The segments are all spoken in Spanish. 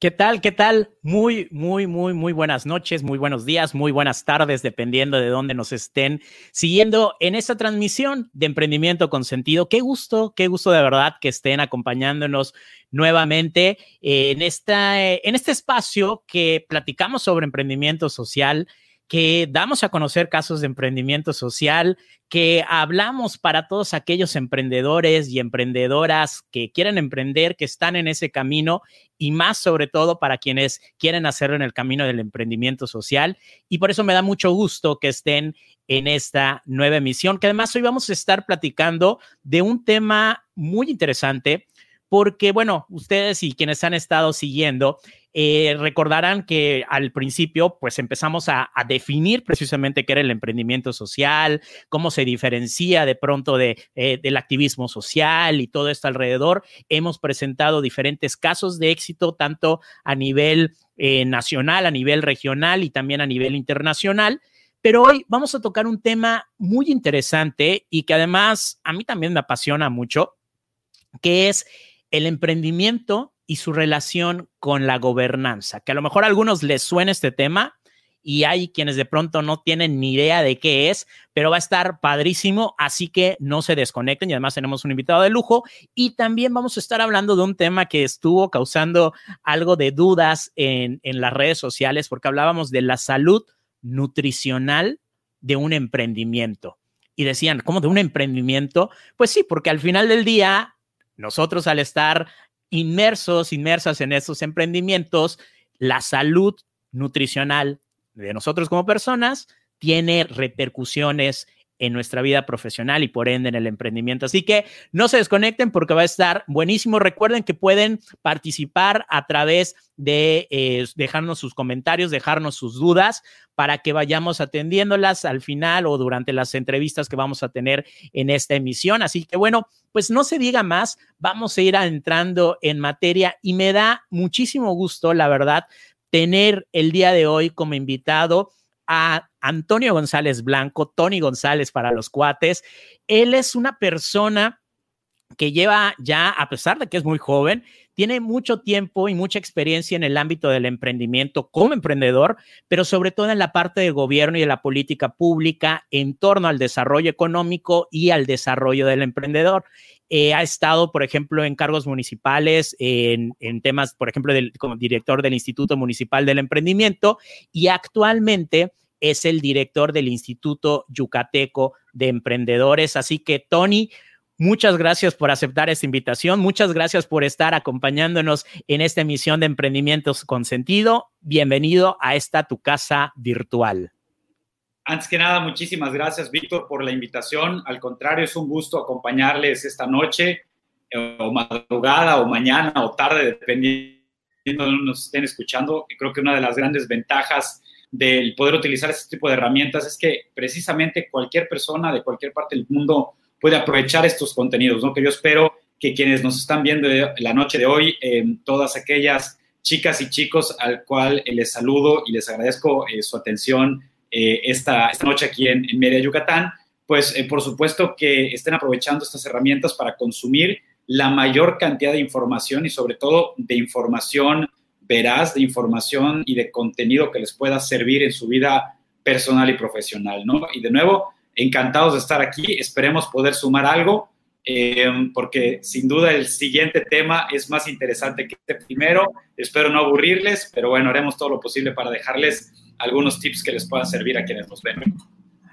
¿Qué tal? ¿Qué tal? Muy, muy, muy, muy buenas noches, muy buenos días, muy buenas tardes, dependiendo de dónde nos estén siguiendo en esta transmisión de Emprendimiento con Sentido. Qué gusto, qué gusto de verdad que estén acompañándonos nuevamente en, esta, en este espacio que platicamos sobre emprendimiento social que damos a conocer casos de emprendimiento social, que hablamos para todos aquellos emprendedores y emprendedoras que quieren emprender, que están en ese camino y más sobre todo para quienes quieren hacerlo en el camino del emprendimiento social. Y por eso me da mucho gusto que estén en esta nueva emisión, que además hoy vamos a estar platicando de un tema muy interesante porque, bueno, ustedes y quienes han estado siguiendo, eh, recordarán que al principio, pues empezamos a, definir precisamente qué era el emprendimiento social, cómo se diferencia de pronto eh, del activismo social y todo esto alrededor. Hemos presentado diferentes casos de éxito, tanto a nivel eh, nacional, a nivel regional y también a nivel internacional. Pero hoy vamos a tocar un tema muy interesante y que además a mí también me apasiona mucho, que es el emprendimiento y su relación con la gobernanza, que a lo mejor a algunos les suena este tema y hay quienes de pronto no tienen ni idea de qué es, pero va a estar padrísimo, así que no se desconecten y además tenemos un invitado de lujo y también vamos a estar hablando de un tema que estuvo causando algo de dudas en, en las redes sociales porque hablábamos de la salud nutricional de un emprendimiento. Y decían, ¿cómo de un emprendimiento? Pues sí, porque al final del día nosotros al estar inmersos, inmersas en estos emprendimientos, la salud nutricional de nosotros como personas tiene repercusiones en nuestra vida profesional y por ende en el emprendimiento. Así que no se desconecten porque va a estar buenísimo. Recuerden que pueden participar a través de eh, dejarnos sus comentarios, dejarnos sus dudas para que vayamos atendiéndolas al final o durante las entrevistas que vamos a tener en esta emisión. Así que bueno, pues no se diga más, vamos a ir entrando en materia y me da muchísimo gusto, la verdad, tener el día de hoy como invitado a Antonio González Blanco, Tony González para los cuates. Él es una persona que lleva ya, a pesar de que es muy joven, tiene mucho tiempo y mucha experiencia en el ámbito del emprendimiento como emprendedor, pero sobre todo en la parte de gobierno y de la política pública en torno al desarrollo económico y al desarrollo del emprendedor. Eh, ha estado, por ejemplo, en cargos municipales, en, en temas, por ejemplo, del, como director del Instituto Municipal del Emprendimiento y actualmente es el director del Instituto Yucateco de Emprendedores. Así que, Tony, muchas gracias por aceptar esta invitación. Muchas gracias por estar acompañándonos en esta emisión de Emprendimientos con Sentido. Bienvenido a esta tu casa virtual. Antes que nada, muchísimas gracias, Víctor, por la invitación. Al contrario, es un gusto acompañarles esta noche, eh, o madrugada, o mañana, o tarde, dependiendo de donde nos estén escuchando. Creo que una de las grandes ventajas del poder utilizar este tipo de herramientas es que precisamente cualquier persona de cualquier parte del mundo puede aprovechar estos contenidos, ¿no? Que yo espero que quienes nos están viendo la noche de hoy, eh, todas aquellas chicas y chicos al cual les saludo y les agradezco eh, su atención eh, esta, esta, noche aquí en, en Media Yucatán, pues por supuesto que estén aprovechando estas herramientas para consumir la mayor cantidad de información y sobre todo de información veraz de información y de contenido que les pueda servir en su vida personal y profesional, ¿no? Y de nuevo, encantados de estar aquí, esperemos poder sumar algo, eh, porque sin duda el siguiente tema es más interesante que este primero, espero no aburrirles, pero bueno, haremos todo lo posible para dejarles algunos tips que les puedan servir a quienes nos ven.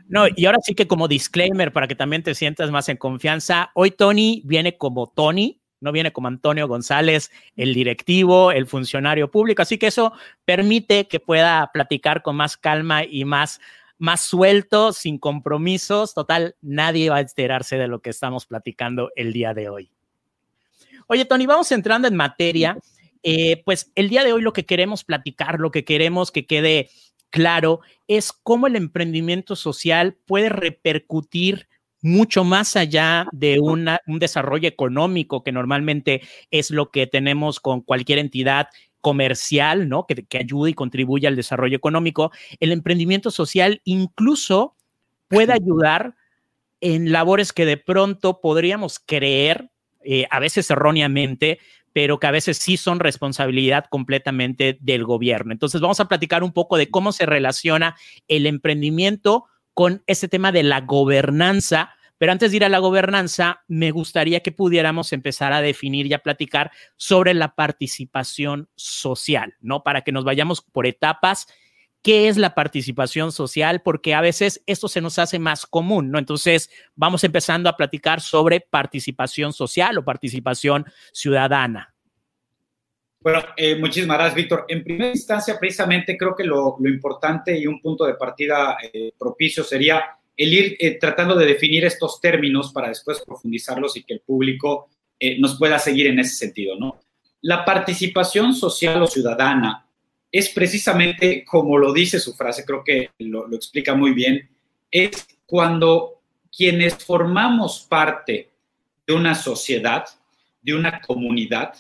No, y ahora sí que como disclaimer, para que también te sientas más en confianza, hoy Tony viene como Tony, no viene como Antonio González, el directivo, el funcionario público, así que eso permite que pueda platicar con más calma y más, más suelto, sin compromisos. Total, nadie va a enterarse de lo que estamos platicando el día de hoy. Oye, Tony, vamos entrando en materia. Eh, pues el día de hoy lo que queremos platicar, lo que queremos que quede claro es cómo el emprendimiento social puede repercutir mucho más allá de un desarrollo económico, que normalmente es lo que tenemos con cualquier entidad comercial, ¿no? Que, que ayude y contribuye al desarrollo económico, el emprendimiento social incluso puede ayudar en labores que de pronto podríamos creer, eh, a veces erróneamente, pero que a veces sí son responsabilidad completamente del gobierno. Entonces vamos a platicar un poco de cómo se relaciona el emprendimiento con ese tema de la gobernanza. Pero antes de ir a la gobernanza, me gustaría que pudiéramos empezar a definir y a platicar sobre la participación social, ¿no? Para que nos vayamos por etapas qué es la participación social, porque a veces esto se nos hace más común, ¿no? Entonces, vamos empezando a platicar sobre participación social o participación ciudadana. Bueno, eh, muchísimas gracias, Víctor. En primera instancia, precisamente creo que lo, importante y un punto de partida eh, propicio sería el ir eh, tratando de definir estos términos para después profundizarlos y que el público nos pueda seguir en ese sentido, ¿no? La participación social o ciudadana es precisamente como lo dice su frase, creo que lo, explica muy bien, es cuando quienes formamos parte de una sociedad, de una comunidad,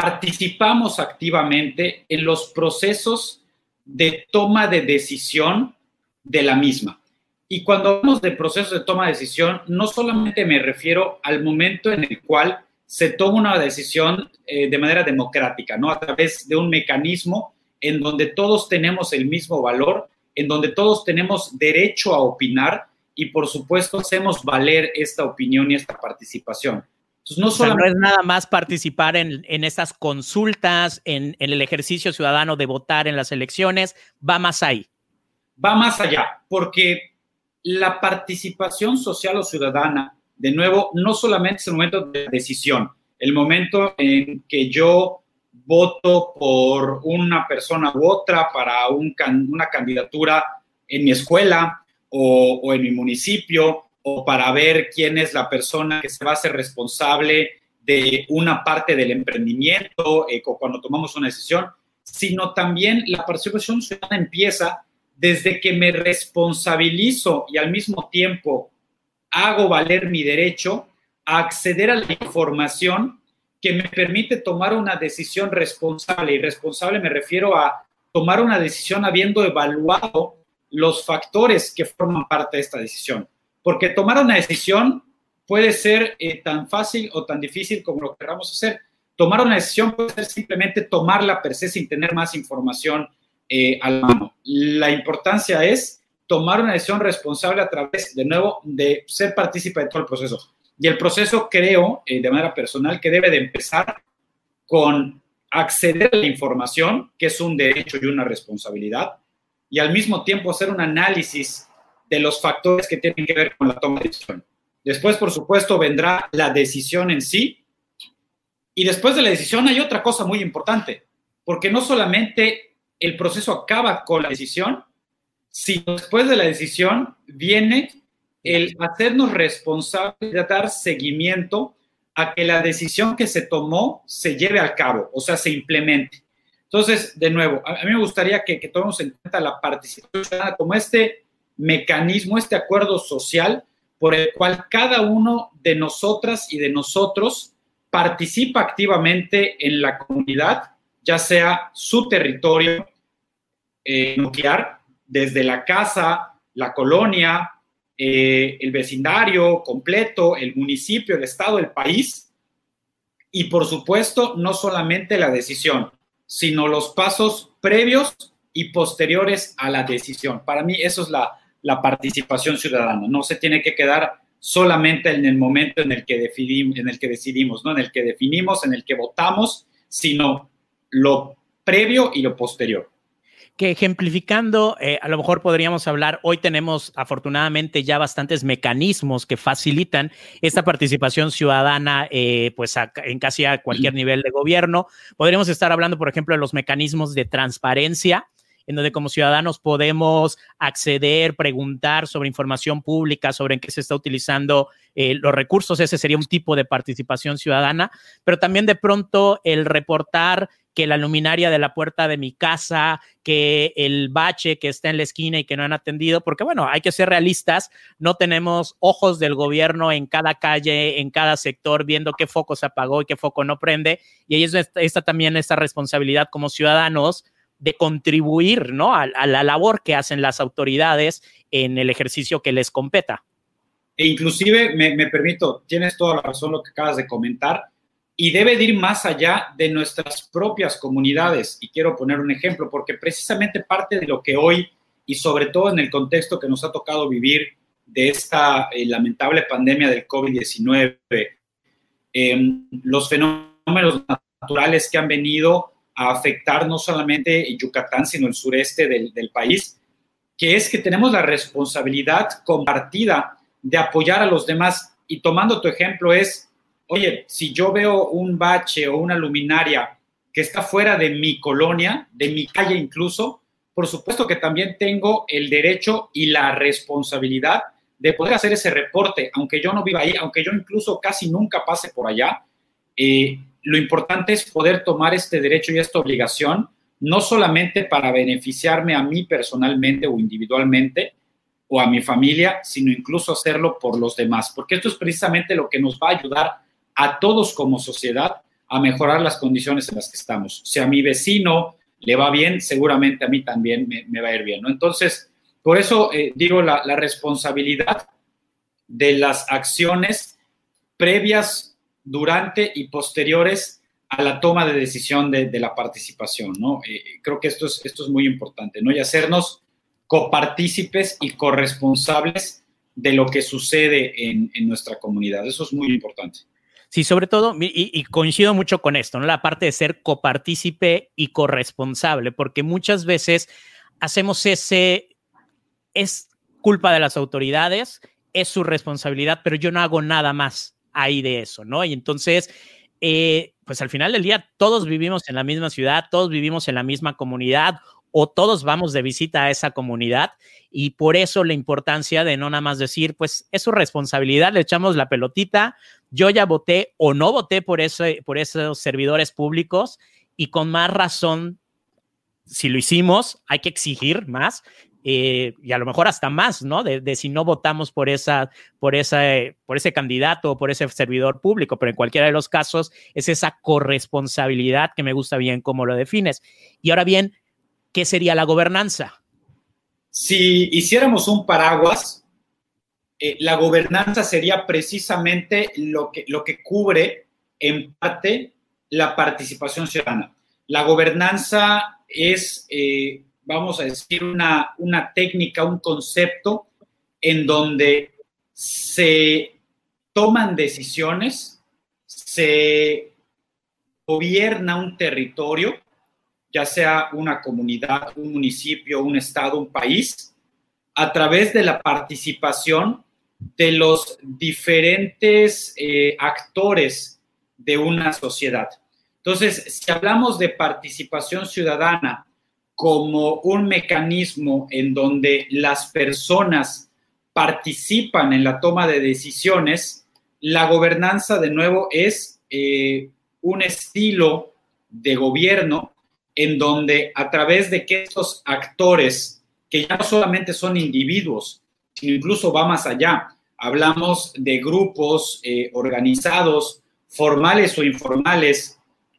participamos activamente en los procesos de toma de decisión de la misma. Y cuando hablamos de procesos de toma de decisión, no solamente me refiero al momento en el cual se toma una decisión eh, de manera democrática, ¿no? A través de un mecanismo en donde todos tenemos el mismo valor, en donde todos tenemos derecho a opinar y, por supuesto, hacemos valer esta opinión y esta participación. Entonces, no, solo es nada más participar en, en estas consultas, en, en el ejercicio ciudadano de votar en las elecciones, va más ahí. Va más allá, porque la participación social o ciudadana de nuevo, no solamente es el momento de decisión, el momento en que yo voto por una persona u otra para una candidatura en mi escuela o, en mi municipio o para ver quién es la persona que se va a hacer responsable de una parte del emprendimiento eh, cuando tomamos una decisión, sino también la participación ciudadana empieza desde que me responsabilizo y al mismo tiempo hago valer mi derecho a acceder a la información que me permite tomar una decisión responsable. Y responsable me refiero a tomar una decisión habiendo evaluado los factores que forman parte de esta decisión. Porque tomar una decisión puede ser eh, tan fácil o tan difícil como lo queramos hacer. Tomar una decisión puede ser simplemente tomarla per se sin tener más información eh, a la mano. La importancia es tomar una decisión responsable a través, de nuevo, de ser partícipe de todo el proceso. Y el proceso creo, eh, de manera personal, que debe de empezar con acceder a la información, que es un derecho y una responsabilidad, y al mismo tiempo hacer un análisis de los factores que tienen que ver con la toma de decisión. Después, por supuesto, vendrá la decisión en sí. Y después de la decisión hay otra cosa muy importante, porque no solamente el proceso acaba con la decisión, si después de la decisión viene el hacernos responsables de dar seguimiento a que la decisión que se tomó se lleve al cabo, o sea, se implemente. Entonces, de nuevo, a mí me gustaría que, que tomemos en cuenta la participación como este mecanismo, este acuerdo social por el cual cada uno de nosotras y de nosotros participa activamente en la comunidad, ya sea su territorio eh, nuclear desde la casa, la colonia, eh, el vecindario completo, el municipio, el estado, el país. Y por supuesto, no solamente la decisión, sino los pasos previos y posteriores a la decisión. Para mí eso es la, la participación ciudadana. No se tiene que quedar solamente en el momento en el que decidimos, en el que decidimos, ¿no? en el que definimos, en el que votamos, sino lo previo y lo posterior que ejemplificando, eh, a lo mejor podríamos hablar, hoy tenemos afortunadamente ya bastantes mecanismos que facilitan esta participación ciudadana eh, pues en casi a cualquier nivel de gobierno. Podríamos estar hablando, por ejemplo, de los mecanismos de transparencia, en donde como ciudadanos podemos acceder, preguntar sobre información pública, sobre en qué se está utilizando eh, los recursos. Ese sería un tipo de participación ciudadana, pero también de pronto el reportar que la luminaria de la puerta de mi casa, que el bache que está en la esquina y que no han atendido, porque bueno, hay que ser realistas, no tenemos ojos del gobierno en cada calle, en cada sector, viendo qué foco se apagó y qué foco no prende, y ahí está, también esta responsabilidad como ciudadanos de contribuir ¿no? a, la labor que hacen las autoridades en el ejercicio que les competa. E inclusive, me, me permito, tienes toda la razón lo que acabas de comentar, y debe de ir más allá de nuestras propias comunidades. Y quiero poner un ejemplo, porque precisamente parte de lo que hoy, y sobre todo en el contexto que nos ha tocado vivir de esta eh, lamentable pandemia del COVID-19, em, los fenómenos naturales que han venido a afectar no solamente Yucatán, sino el sureste del, país, que es que tenemos la responsabilidad compartida de apoyar a los demás. Y tomando tu ejemplo es oye, si yo veo un bache o una luminaria que está fuera de mi colonia, de mi calle incluso, por supuesto que también tengo el derecho y la responsabilidad de poder hacer ese reporte, aunque yo no viva ahí, aunque yo incluso casi nunca pase por allá. Eh, lo importante es poder tomar este derecho y esta obligación, no solamente para beneficiarme a mí personalmente o individualmente o a mi familia, sino incluso hacerlo por los demás, porque esto es precisamente lo que nos va a ayudar a todos como sociedad a mejorar las condiciones en las que estamos. Si a mi vecino le va bien, seguramente a mí también me, va a ir bien. ¿no? Entonces, por eso eh, digo la, responsabilidad de las acciones previas, durante y posteriores a la toma de decisión de, la participación, ¿no? Eh, creo que esto es, esto es muy importante, ¿no? Y hacernos copartícipes y corresponsables de lo que sucede en, nuestra comunidad. Eso es muy importante. Sí, sobre todo, y, coincido mucho con esto, ¿no? La parte de ser copartícipe y corresponsable, porque muchas veces hacemos ese, es culpa de las autoridades, es su responsabilidad, pero yo no hago nada más ahí de eso, ¿no? Y entonces, eh, pues al final del día, todos vivimos en la misma ciudad, todos vivimos en la misma comunidad o todos vamos de visita a esa comunidad y por eso la importancia de no nada más decir, pues es su responsabilidad, le echamos la pelotita, yo ya voté o no voté por, ese, por esos servidores públicos y con más razón, si lo hicimos, hay que exigir más eh, y a lo mejor hasta más, ¿no? De, si no votamos por, esa, por, esa, por ese candidato o por ese servidor público, pero en cualquiera de los casos es esa corresponsabilidad que me gusta bien cómo lo defines. Y ahora bien, ¿qué sería la gobernanza? Si hiciéramos un paraguas, eh, la gobernanza sería precisamente lo que, lo que cubre en parte la participación ciudadana. La gobernanza es, eh, vamos a decir, una, una técnica, un concepto en donde se toman decisiones, se gobierna un territorio, ya sea una comunidad, un municipio, un estado, un país, a través de la participación de los diferentes eh, actores de una sociedad. Entonces, si hablamos de participación ciudadana como un mecanismo en donde las personas participan en la toma de decisiones, la gobernanza de nuevo es eh, un estilo de gobierno en donde a través de que estos actores, que ya no solamente son individuos, sino incluso va más allá. Hablamos de grupos eh, organizados, formales o informales.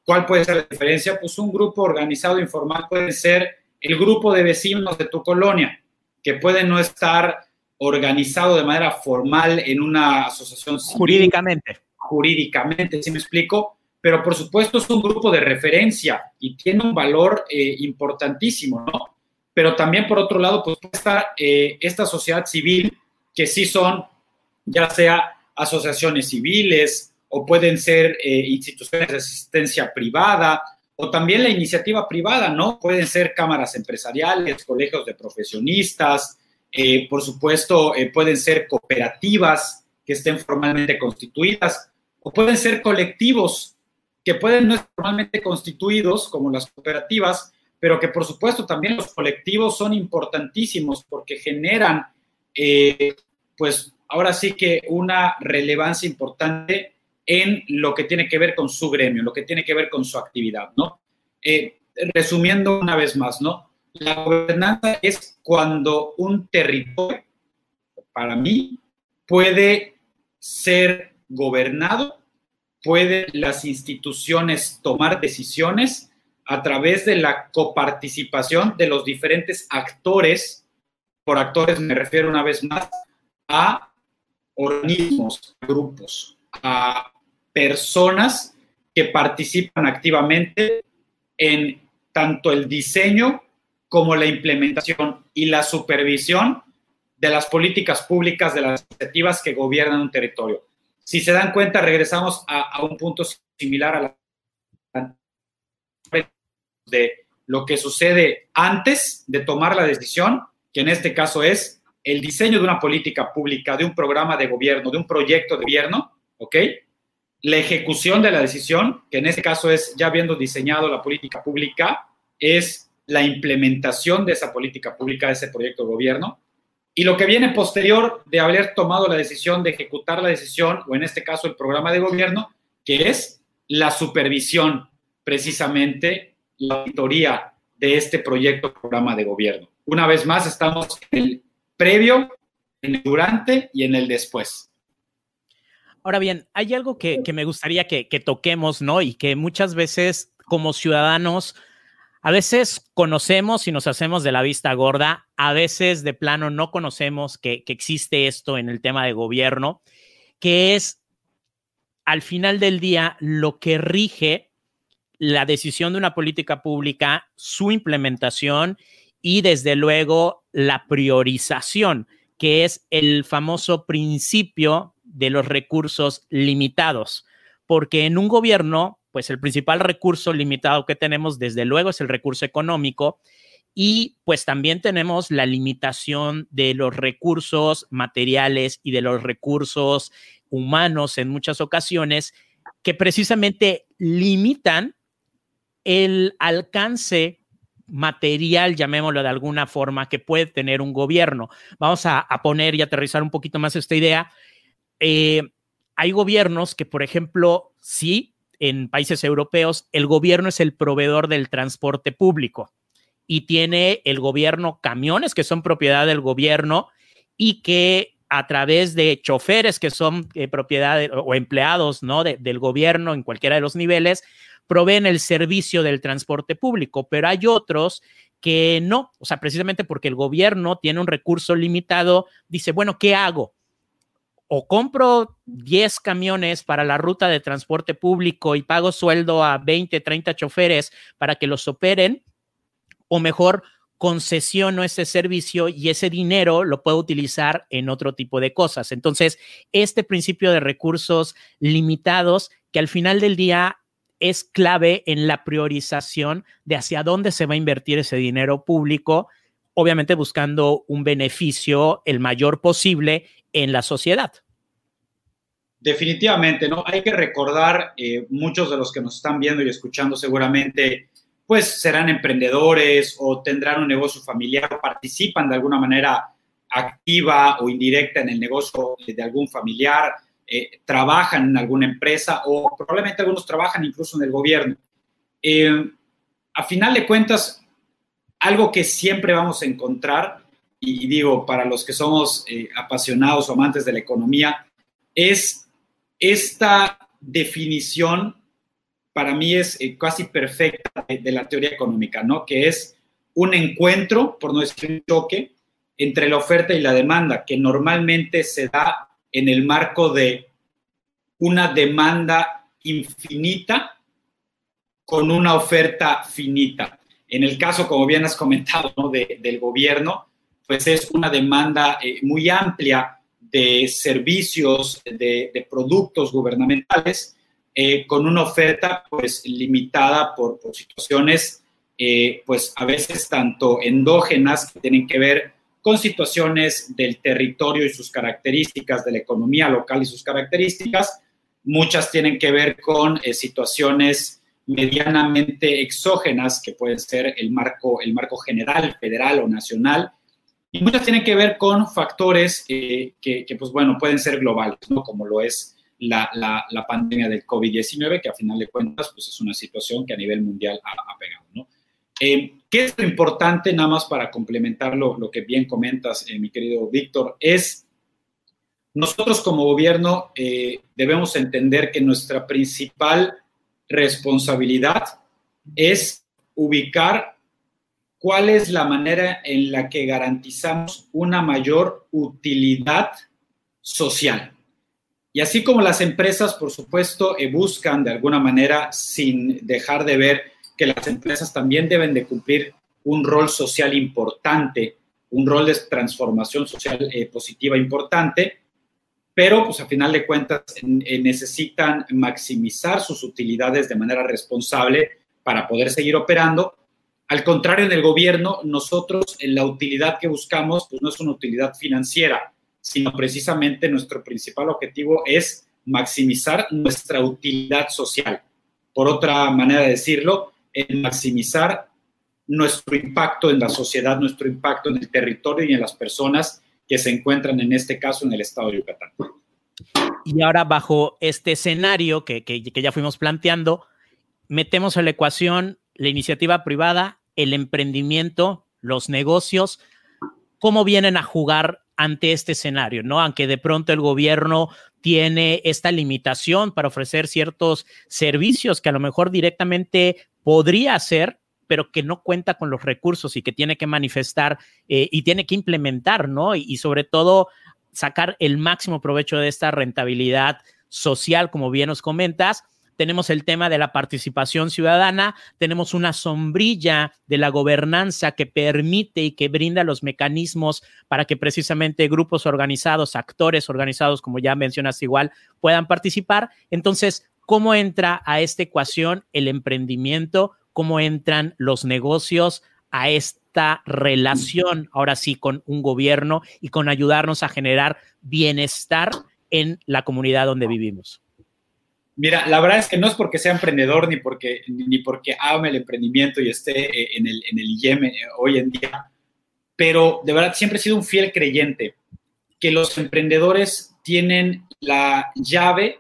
¿Cuál puede ser la diferencia? Pues un grupo organizado informal puede ser el grupo de vecinos de tu colonia, que puede no estar organizado de manera formal en una asociación civil, Jurídicamente. Jurídicamente, ¿sí me explico? Pero por supuesto es un grupo de referencia y tiene un valor eh, importantísimo, ¿no? pero también por otro lado, pues está eh, esta sociedad civil, que sí son ya sea asociaciones civiles o pueden ser eh, instituciones de asistencia privada o también la iniciativa privada, ¿no? Pueden ser cámaras empresariales, colegios de profesionistas, eh, por supuesto, pueden ser cooperativas que estén formalmente constituidas o pueden ser colectivos que pueden no estar formalmente constituidos, como las cooperativas, pero que por supuesto también los colectivos son importantísimos porque generan, eh, pues ahora sí que una relevancia importante en lo que tiene que ver con su gremio, lo que tiene que ver con su actividad, ¿no? Eh, resumiendo una vez más, ¿no? La gobernanza es cuando un territorio, para mí, puede ser gobernado, pueden las instituciones tomar decisiones a través de la coparticipación de los diferentes actores, por actores me refiero una vez más a organismos, grupos, a personas que participan activamente en tanto el diseño como la implementación y la supervisión de las políticas públicas, de las iniciativas que gobiernan un territorio. Si se dan cuenta, regresamos a, un punto similar a la de lo que sucede antes de tomar la decisión, que en este caso es el diseño de una política pública, de un programa de gobierno, de un proyecto de gobierno, ¿ok? La ejecución de la decisión, que en este caso es ya habiendo diseñado la política pública, es la implementación de esa política pública, de ese proyecto de gobierno. Y lo que viene posterior de haber tomado la decisión de ejecutar la decisión, o en este caso el programa de gobierno, que es la supervisión, precisamente la auditoría de este proyecto programa de gobierno. Una vez más, estamos en el previo, en el durante y en el después. Ahora bien, hay algo que, me gustaría que, que, toquemos, ¿no? Y que muchas veces como ciudadanos, a veces conocemos y nos hacemos de la vista gorda, a veces de plano no conocemos que, que existe esto en el tema de gobierno, que es al final del día lo que rige la decisión de una política pública, su implementación y desde luego la priorización, que es el famoso principio de los recursos limitados, porque en un gobierno, pues el principal recurso limitado que tenemos desde luego es el recurso económico y pues también tenemos la limitación de los recursos materiales y de los recursos humanos en muchas ocasiones que precisamente limitan el alcance material, llamémoslo de alguna forma, que puede tener un gobierno. Vamos a, poner y aterrizar un poquito más esta idea. Eh, hay gobiernos que, por ejemplo, sí, en países europeos, el gobierno es el proveedor del transporte público y tiene el gobierno camiones que son propiedad del gobierno y que a través de choferes que son eh, propiedad o empleados ¿no? del gobierno en cualquiera de los niveles, proveen el servicio del transporte público, pero hay otros que no, o sea, precisamente porque el gobierno tiene un recurso limitado, dice, bueno, ¿qué hago? O compro 10 camiones para la ruta de transporte público y pago sueldo a 20, 30 choferes para que los operen, o mejor concesiono ese servicio y ese dinero lo puedo utilizar en otro tipo de cosas. Entonces, este principio de recursos limitados, que al final del día es clave en la priorización de hacia dónde se va a invertir ese dinero público, obviamente buscando un beneficio el mayor posible en la sociedad. Definitivamente, ¿no? Hay que recordar, eh, muchos de los que nos están viendo y escuchando seguramente, pues serán emprendedores o tendrán un negocio familiar o participan de alguna manera activa o indirecta en el negocio de algún familiar eh, trabajan en alguna empresa o probablemente algunos trabajan incluso en el gobierno. Eh, a final de cuentas, algo que siempre vamos a encontrar, y, digo, para los que somos eh, apasionados o amantes de la economía, es esta definición, para mí es casi perfecta de, la teoría económica, ¿no? Que es un encuentro, por no decir un choque, entre la oferta y la demanda, que normalmente se da en el marco de una demanda infinita con una oferta finita. En el caso, como bien has comentado, del gobierno, pues es una demanda eh, muy amplia de servicios, de, productos gubernamentales, eh, con una oferta pues limitada por, situaciones, eh, pues a veces tanto endógenas que tienen que ver con situaciones del territorio y sus características, de la economía local y sus características. Muchas tienen que ver con eh, situaciones medianamente exógenas, que pueden ser el marco, el marco general, federal o nacional, y muchas tienen que ver con factores que, pues bueno, pueden ser globales, ¿no? Como lo es la, la, pandemia del COVID-19, que a final de cuentas, pues es una situación que a nivel mundial ha, pegado, ¿no? Eh, ¿Qué es lo importante, nada más para complementar lo, que bien comentas, eh, mi querido Víctor? Es nosotros como gobierno eh, debemos entender que nuestra principal responsabilidad es ubicar cuál es la manera en la que garantizamos una mayor utilidad social. Y así como las empresas, por supuesto, buscan de alguna manera, sin dejar de ver que las empresas también deben de cumplir un rol social importante, un rol de transformación social positiva importante, pero pues a final de cuentas necesitan maximizar sus utilidades de manera responsable para poder seguir operando. Al contrario, en el gobierno, nosotros en la utilidad que buscamos, pues no es una utilidad financiera, sino precisamente nuestro principal objetivo es maximizar nuestra utilidad social. Por otra manera de decirlo, en maximizar nuestro impacto en la sociedad, nuestro impacto en el territorio y en las personas que se encuentran en este caso en el estado de Yucatán. Y ahora bajo este escenario que, que, ya fuimos planteando, metemos a la ecuación la iniciativa privada, el emprendimiento, los negocios, cómo vienen a jugar ante este escenario, ¿no? Aunque de pronto el gobierno tiene esta limitación para ofrecer ciertos servicios que a lo mejor directamente podría hacer, pero que no cuenta con los recursos y que tiene que manifestar eh, y tiene que implementar, ¿no? Y, y, sobre todo sacar el máximo provecho de esta rentabilidad social, como bien nos comentas. Tenemos el tema de la participación ciudadana, tenemos una sombrilla de la gobernanza que permite y que brinda los mecanismos para que precisamente grupos organizados, actores organizados, como ya mencionas igual, puedan participar. Entonces, ¿cómo entra a esta ecuación el emprendimiento? cómo entran los negocios a esta relación, ahora sí, con un gobierno y con ayudarnos a generar bienestar en la comunidad donde vivimos. Mira, la verdad es que no es porque sea emprendedor ni porque, ni porque ame el emprendimiento y esté eh, en el, en el IEM eh, hoy en día, pero de verdad siempre he sido un fiel creyente que los emprendedores tienen la llave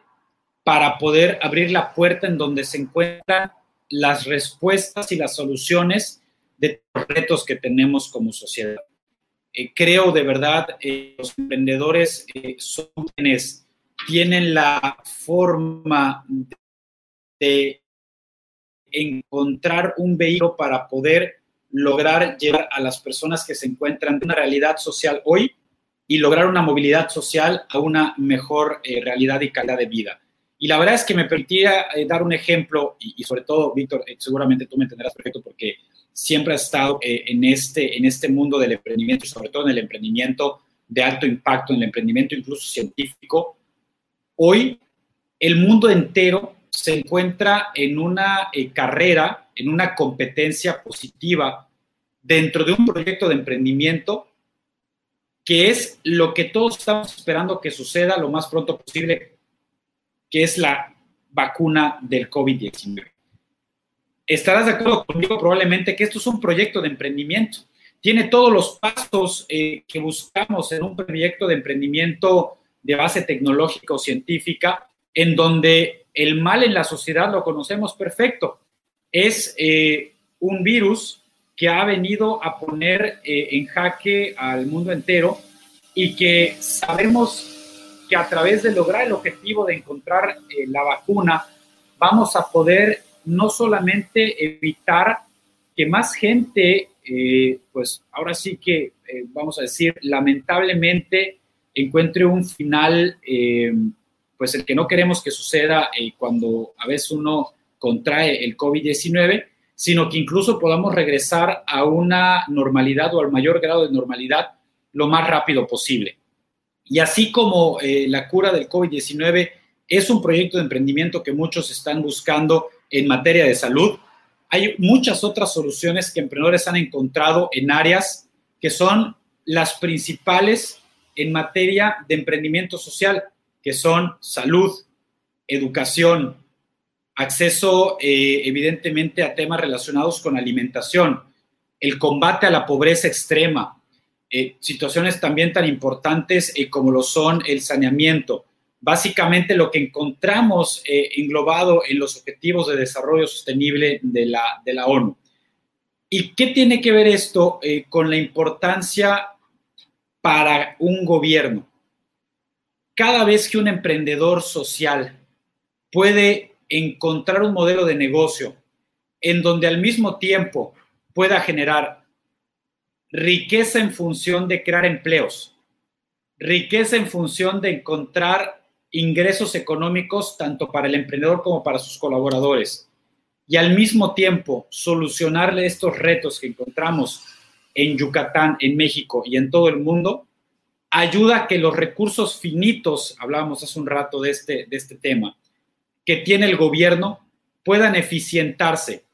para poder abrir la puerta en donde se encuentran las respuestas y las soluciones de los retos que tenemos como sociedad. Eh, creo de verdad, eh, los emprendedores eh, son quienes tienen la forma de encontrar un vehículo para poder lograr llevar a las personas que se encuentran en una realidad social hoy y lograr una movilidad social a una mejor realidad y calidad de vida. Y la verdad es que me permitía eh, dar un ejemplo, y, sobre todo, Víctor, eh, seguramente tú me entenderás perfecto porque siempre has estado eh, en, este, en este mundo del emprendimiento sobre todo en el emprendimiento de alto impacto, en el emprendimiento incluso científico. Hoy el mundo entero se encuentra en una carrera, en una competencia positiva dentro de un proyecto de emprendimiento que es lo que todos estamos esperando que suceda lo más pronto posible que es la vacuna del COVID-19. Estarás de acuerdo conmigo probablemente que esto es un proyecto de emprendimiento. Tiene todos los pasos eh, que buscamos en un proyecto de emprendimiento de base tecnológica o científica, en donde el mal en la sociedad lo conocemos perfecto. Es eh, un virus que ha venido a poner eh, en jaque al mundo entero y que sabemos que a través de lograr el objetivo de encontrar eh, la vacuna, vamos a poder no solamente evitar que más gente, pues ahora sí que, vamos a decir, lamentablemente encuentre un final, pues el que no queremos que suceda cuando a veces uno contrae el COVID-19, sino que incluso podamos regresar a una normalidad o al mayor grado de normalidad lo más rápido posible. Y así como eh, la cura del COVID-19 es un proyecto de emprendimiento que muchos están buscando en materia de salud, hay muchas otras soluciones que emprendedores han encontrado en áreas que son las principales en materia de emprendimiento social, que son salud, educación, acceso eh, evidentemente a temas relacionados con alimentación, el combate a la pobreza extrema, eh, situaciones también tan importantes eh, como lo son el saneamiento. Básicamente lo que encontramos eh, englobado en los Objetivos de Desarrollo Sostenible de la, de la ONU. ¿Y qué tiene que ver esto con la importancia para un gobierno? Cada vez que un emprendedor social puede encontrar un modelo de negocio en donde al mismo tiempo pueda generar riqueza en función de crear empleos, riqueza en función de encontrar ingresos económicos tanto para el emprendedor como para sus colaboradores. Y al mismo tiempo solucionarle estos retos que encontramos en Yucatán, en México y en todo el mundo, ayuda a que los recursos finitos, hablábamos hace un rato de este, de este tema, que tiene el gobierno, puedan eficientarse.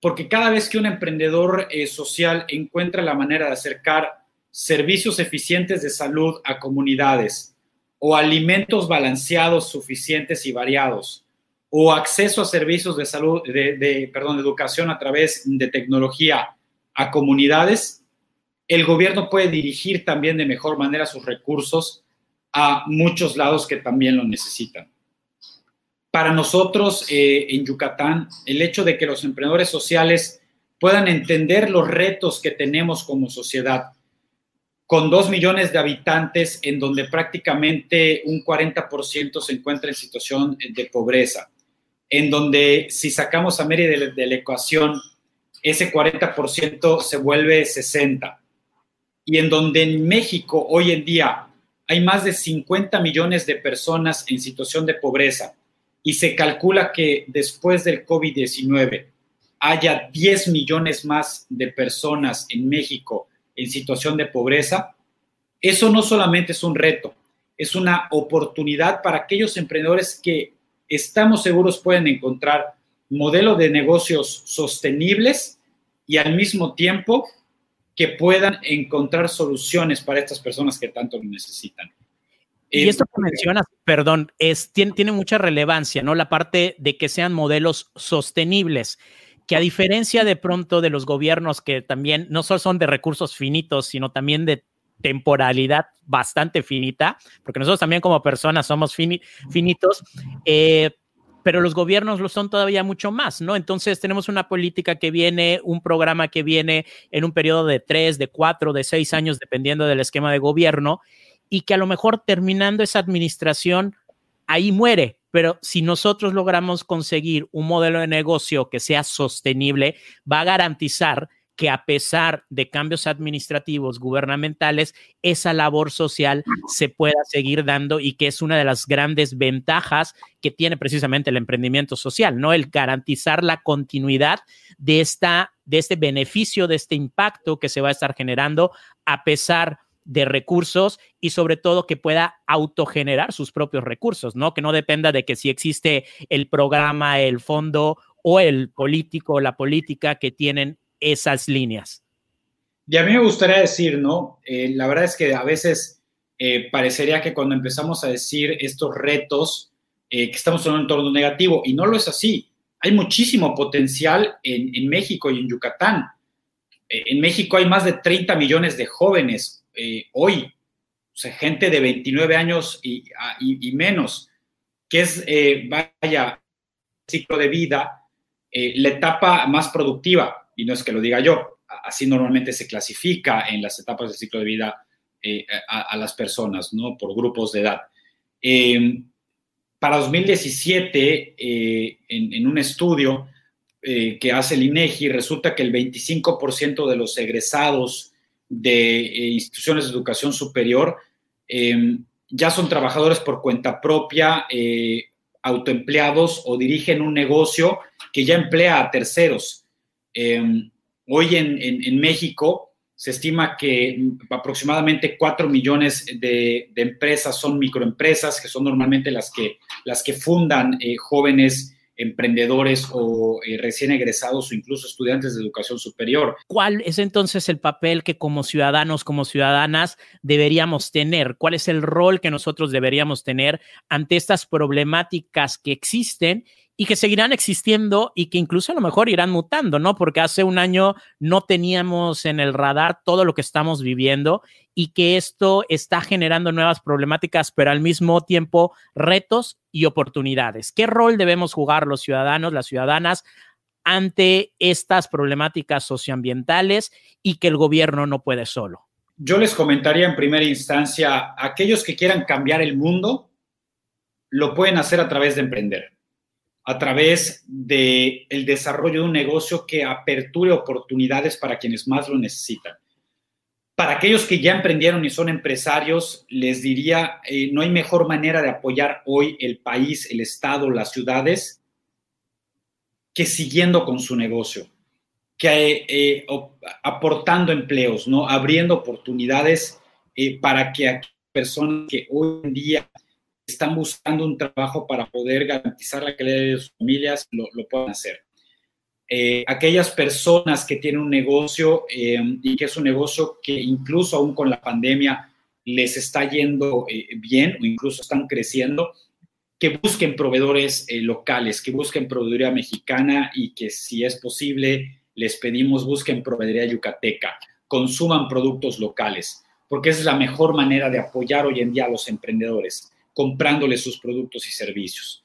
Porque cada vez que un emprendedor eh, social encuentra la manera de acercar servicios eficientes de salud a comunidades, o alimentos balanceados, suficientes y variados, o acceso a servicios de salud, de, perdón, de educación a través de tecnología a comunidades, el gobierno puede dirigir también de mejor manera sus recursos a muchos lados que también lo necesitan. Para nosotros eh, en Yucatán, el hecho de que los emprendedores sociales puedan entender los retos que tenemos como sociedad, con dos millones de habitantes en donde prácticamente un 40% se encuentra en situación de pobreza, en donde si sacamos a Mérida de, la ecuación, ese 40% se vuelve 60%, y en donde en México hoy en día hay más de 50 millones de personas en situación de pobreza, y se calcula que después del COVID-19 haya 10 millones más de personas en México en situación de pobreza, eso no solamente es un reto, es una oportunidad para aquellos emprendedores que estamos seguros pueden encontrar modelos de negocios sostenibles y al mismo tiempo que puedan encontrar soluciones para estas personas que tanto lo necesitan. Y esto que mencionas, perdón, es, tiene, tiene mucha relevancia, ¿no? La parte de que sean modelos sostenibles que a diferencia de pronto de los gobiernos que también no solo son de recursos finitos, sino también de temporalidad bastante finita, porque nosotros también como personas somos finitos, eh, pero los gobiernos lo son todavía mucho más, ¿no? Entonces tenemos una política que viene, un programa que viene en un periodo de tres, de cuatro, de seis años, dependiendo del esquema de gobierno, y que a lo mejor terminando esa administración, ahí muere, pero si nosotros logramos conseguir un modelo de negocio que sea sostenible, va a garantizar que a pesar de cambios administrativos gubernamentales, esa labor social se pueda seguir dando y que es una de las grandes ventajas que tiene precisamente el emprendimiento social, ¿no? El garantizar la continuidad de esta de este beneficio, de este impacto que se va a estar generando a pesar de recursos y sobre todo que pueda autogenerar sus propios recursos, ¿no? Que no dependa de que si existe el programa, el fondo o el político o la política que tienen esas líneas. Y a mí me gustaría decir, ¿no? Eh, la verdad es que a veces eh, parecería que cuando empezamos a decir estos retos, eh, que estamos en un entorno negativo, y no lo es así. Hay muchísimo potencial en, México y en Yucatán. en México hay más de 30 millones de jóvenes hoy, o sea, gente de 29 años y, menos, que es, vaya, ciclo de vida, la etapa más productiva, y no es que lo diga yo, así normalmente se clasifica en las etapas del ciclo de vida a, las personas, ¿no? Por grupos de edad. Em, para 2017, en, en, un estudio que hace el INEGI, resulta que el 25% de los egresados de eh, instituciones de educación superior em, ya son trabajadores por cuenta propia, eh, autoempleados o dirigen un negocio que ya emplea a terceros. Em, hoy en, México se estima que aproximadamente 4 millones de, empresas son microempresas, que son normalmente las que, las que fundan eh, jóvenes emprendedores o eh, recién egresados o incluso estudiantes de educación superior. ¿Cuál es entonces el papel que como ciudadanos, como ciudadanas deberíamos tener? ¿Cuál es el rol que nosotros deberíamos tener ante estas problemáticas que existen y que seguirán existiendo y que incluso a lo mejor irán mutando, ¿no? Porque hace un año no teníamos en el radar todo lo que estamos viviendo y que esto está generando nuevas problemáticas, pero al mismo tiempo retos y oportunidades. ¿Qué rol debemos jugar los ciudadanos, las ciudadanas ante estas problemáticas socioambientales y que el gobierno no puede solo? Yo les comentaría en primera instancia, aquellos que quieran cambiar el mundo, lo pueden hacer a través de emprender a través del el desarrollo de un negocio que aperture oportunidades para quienes más lo necesitan. Para aquellos que ya emprendieron y son empresarios, les diría, eh, no hay mejor manera de apoyar hoy el país, el Estado, las ciudades, que siguiendo con su negocio, que eh, aportando empleos, ¿no? abriendo oportunidades eh, para que personas que hoy en día están buscando un trabajo para poder garantizar la calidad de sus familias lo, puedan hacer. Eh, aquellas personas que tienen un negocio y que es un negocio que incluso aún con la pandemia les está yendo bien o incluso están creciendo, que busquen proveedores eh, locales, que busquen proveeduría mexicana y que si es posible les pedimos busquen proveeduría yucateca, consuman productos locales, porque esa es la mejor manera de apoyar hoy en día a los emprendedores, comprándoles sus productos y servicios.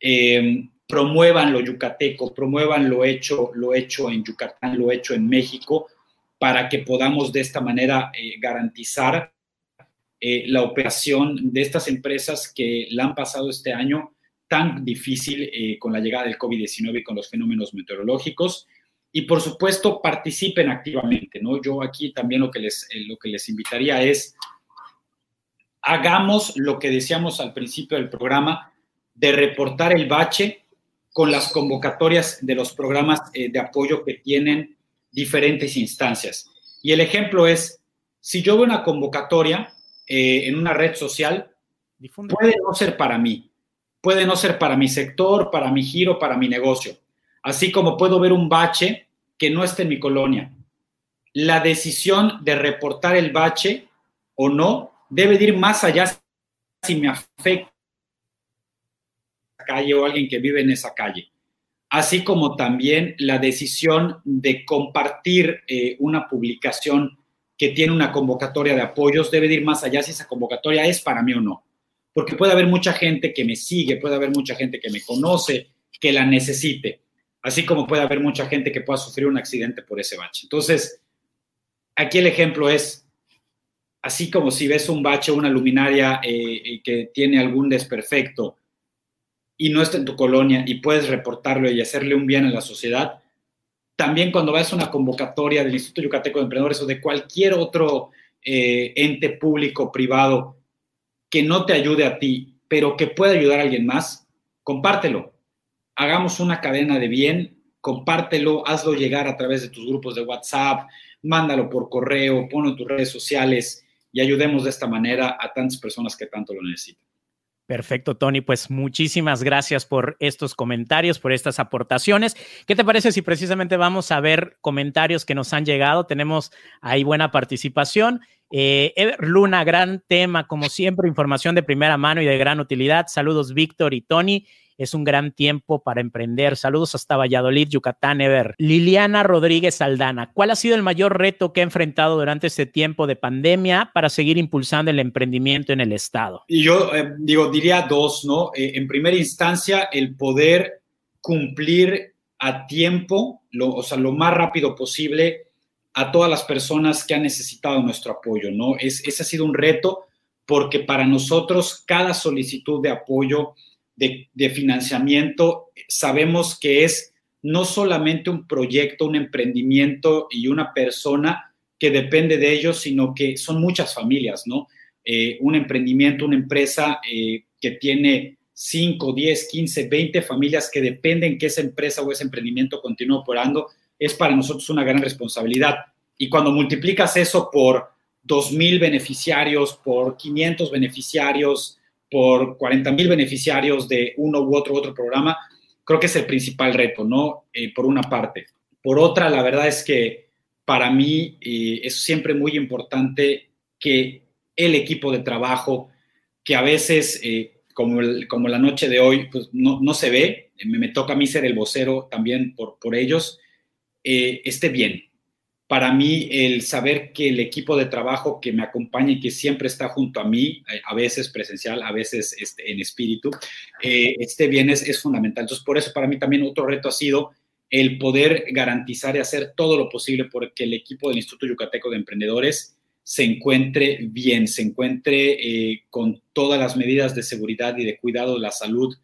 Eh, promuevan lo yucateco, promuevan lo hecho, lo hecho en Yucatán, lo hecho en México, para que podamos de esta manera eh, garantizar eh, la operación de estas empresas que la han pasado este año tan difícil eh, con la llegada del COVID-19 y con los fenómenos meteorológicos. Y por supuesto, participen activamente, ¿no? Yo aquí también lo que les, lo que les invitaría es, hagamos lo que decíamos al principio del programa, de reportar el bache con las convocatorias de los programas de apoyo que tienen diferentes instancias. Y el ejemplo es, si yo veo una convocatoria eh, en una red social puede no ser para mí, puede no ser para mi sector, para mi giro, para mi negocio. Así como puedo ver un bache que no esté en mi colonia. La decisión de reportar el bache o no debe ir más allá si me afecta la calle o alguien que vive en esa calle. Así como también la decisión de compartir eh, una publicación que tiene una convocatoria de apoyos debe ir más allá si esa convocatoria es para mí o no. Porque puede haber mucha gente que me sigue, puede haber mucha gente que me conoce, que la necesite, así como puede haber mucha gente que pueda sufrir un accidente por ese bache. Entonces, aquí el ejemplo es, así como si ves un bache, una luminaria eh, eh, que tiene algún desperfecto y no está en tu colonia y puedes reportarlo y hacerle un bien a la sociedad, también cuando vas a una convocatoria del Instituto Yucateco de Emprendedores o de cualquier otro eh, ente público privado que no te ayude a ti, pero que pueda ayudar a alguien más, compártelo. Hagamos una cadena de bien, compártelo, hazlo llegar a través de tus grupos de WhatsApp, mándalo por correo, ponlo en tus redes sociales y ayudemos de esta manera a tantas personas que tanto lo necesitan. Perfecto, Tony. Pues muchísimas gracias por estos comentarios, por estas aportaciones. ¿Qué te parece si precisamente vamos a ver comentarios que nos han llegado? Tenemos ahí buena participación. Eh, Luna, gran tema, como siempre, información de primera mano y de gran utilidad. Saludos, Víctor y Tony es un gran tiempo para emprender. Saludos hasta Valladolid, Yucatán, Ever. Liliana Rodríguez Aldana, ¿cuál ha sido el mayor reto que ha enfrentado durante este tiempo de pandemia para seguir impulsando el emprendimiento en el Estado? Y yo eh, digo, diría dos, ¿no? Eh, en primera instancia, el poder cumplir a tiempo, o sea, lo más rápido posible a todas las personas que han necesitado nuestro apoyo, ¿no? Es, ese ha sido un reto porque para nosotros cada solicitud de apoyo de, financiamiento, sabemos que es no solamente un proyecto, un emprendimiento y una persona que depende de ellos, sino que son muchas familias, ¿no? Eh, un emprendimiento, una empresa eh, que tiene 5, 10, 15, 20 familias que dependen que esa empresa o ese emprendimiento continúe operando, es para nosotros una gran responsabilidad. Y cuando multiplicas eso por 2.000 beneficiarios, por 500 beneficiarios, por 40 mil beneficiarios de uno u otro otro programa, creo que es el principal reto, ¿no? Eh, por una parte. Por otra, la verdad es que para mí eh, es siempre muy importante que el equipo de trabajo, que a veces, eh, como, como la noche de hoy, pues no, no se ve, me, me, toca a mí ser el vocero también por, por ellos, esté bien, para mí el saber que el equipo de trabajo que me acompaña y que siempre está junto a mí, eh, a veces presencial, a veces este, en espíritu, eh, esté bien es, es, fundamental. Entonces, por eso para mí también otro reto ha sido el poder garantizar y hacer todo lo posible porque el equipo del Instituto Yucateco de Emprendedores se encuentre bien, se encuentre eh, con todas las medidas de seguridad y de cuidado de la salud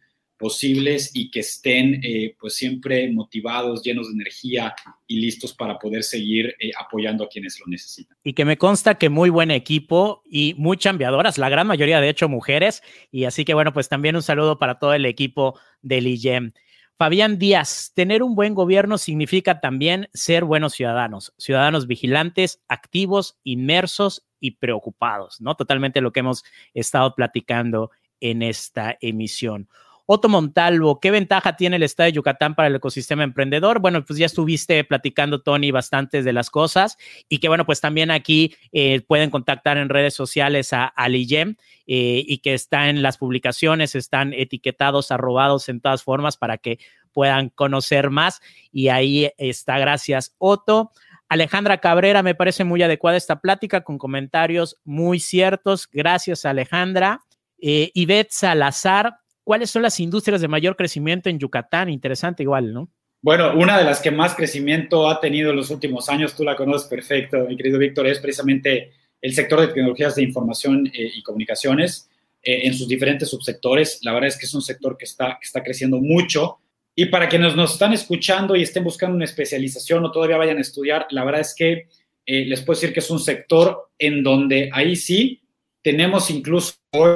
posibles y que estén eh, pues siempre motivados, llenos de energía y listos para poder seguir eh, apoyando a quienes lo necesitan. Y que me consta que muy buen equipo y muy chambeadoras, la gran mayoría de hecho mujeres, y así que bueno, pues también un saludo para todo el equipo del IGEM. Fabián Díaz, tener un buen gobierno significa también ser buenos ciudadanos, ciudadanos vigilantes, activos, inmersos y preocupados, ¿no? Totalmente lo que hemos estado platicando en esta emisión. Otto Montalvo, ¿qué ventaja tiene el estado de Yucatán para el ecosistema emprendedor? Bueno, pues ya estuviste platicando, Tony, bastantes de las cosas y que, bueno, pues también aquí eh, pueden contactar en redes sociales a, Aliyem eh, y que está en las publicaciones, están etiquetados, arrobados en todas formas para que puedan conocer más y ahí está, gracias, Otto. Alejandra Cabrera, me parece muy adecuada esta plática con comentarios muy ciertos. Gracias, Alejandra. Eh, Salazar, ¿cuáles son las industrias de mayor crecimiento en Yucatán? Interesante igual, ¿no? Bueno, una de las que más crecimiento ha tenido en los últimos años, tú la conoces perfecto, mi querido Víctor, es precisamente el sector de tecnologías de información eh, y comunicaciones eh, en sus diferentes subsectores. La verdad es que es un sector que está, que está creciendo mucho. Y para quienes nos están escuchando y estén buscando una especialización o todavía vayan a estudiar, la verdad es que eh, les puedo decir que es un sector en donde ahí sí tenemos incluso,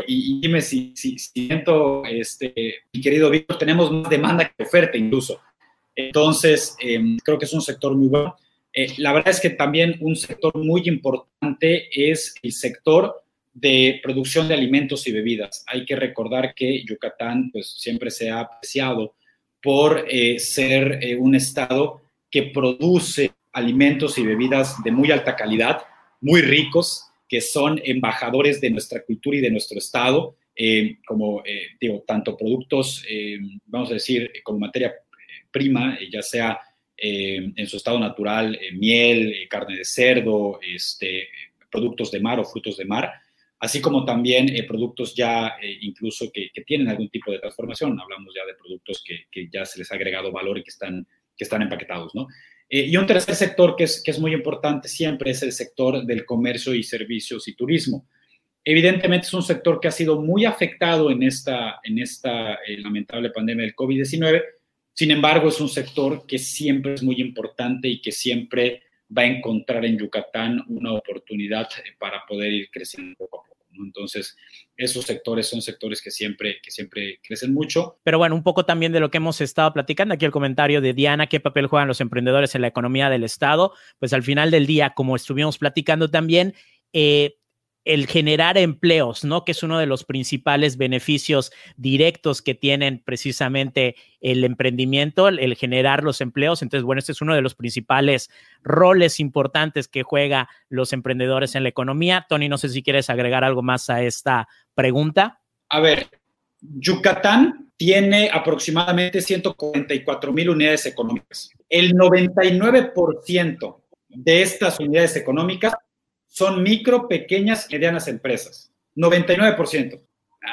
y, dime si, si, siento, este, mi querido Víctor, tenemos más demanda que oferta incluso. Entonces, em, creo que es un sector muy bueno. Eh, la verdad es que también un sector muy importante es el sector de producción de alimentos y bebidas. Hay que recordar que Yucatán pues siempre se ha apreciado por eh, ser eh, un estado que produce alimentos y bebidas de muy alta calidad, muy ricos, que son embajadores de nuestra cultura y de nuestro estado, eh, como digo, tanto productos, vamos a decir, como materia prima, ya sea en su estado natural, miel, carne de cerdo, este, productos de mar o frutos de mar, así como también eh, productos ya eh, incluso que, tienen algún tipo de transformación. Hablamos ya de productos que, ya se les ha agregado valor y que están, que están empaquetados, ¿no? Eh, y un tercer sector que es, que es muy importante siempre es el sector del comercio y servicios y turismo. Evidentemente es un sector que ha sido muy afectado en esta, en esta lamentable pandemia del COVID-19. Sin embargo, es un sector que siempre es muy importante y que siempre va a encontrar en Yucatán una oportunidad para poder ir creciendo poco a poco. Entonces, esos sectores son sectores que siempre, que siempre crecen mucho. Pero bueno, un poco también de lo que hemos estado platicando, aquí el comentario de Diana, qué papel juegan los emprendedores en la economía del Estado, pues al final del día, como estuvimos platicando también, eh, el generar empleos, ¿no? Que es uno de los principales beneficios directos que tienen precisamente el emprendimiento, el, generar los empleos. Entonces, bueno, este es uno de los principales roles importantes que juega los emprendedores en la economía. Tony, no sé si quieres agregar algo más a esta pregunta. A ver, Yucatán tiene aproximadamente 144 mil unidades económicas. El 99% de estas unidades económicas son micro, pequeñas medianas empresas. 99%.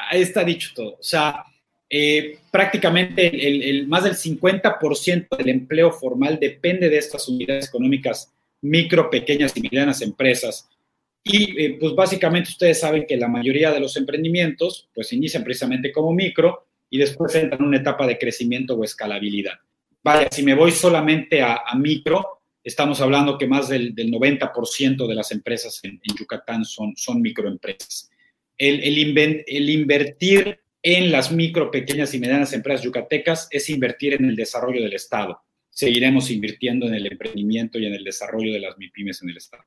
Ahí está dicho todo. O sea, eh, prácticamente el, más del 50% del empleo formal depende de estas unidades económicas micro, pequeñas y medianas empresas. Y eh, pues básicamente ustedes saben que la mayoría de los emprendimientos pues inician precisamente como micro y después entran en una etapa de crecimiento o escalabilidad. Vaya, si me voy solamente a, a micro, estamos hablando que más del, 90% de las empresas en, Yucatán son, son microempresas. El, el, invertir en las micro, pequeñas y medianas empresas yucatecas es invertir en el desarrollo del Estado. Seguiremos invirtiendo en el emprendimiento y en el desarrollo de las MIPIMES en el Estado.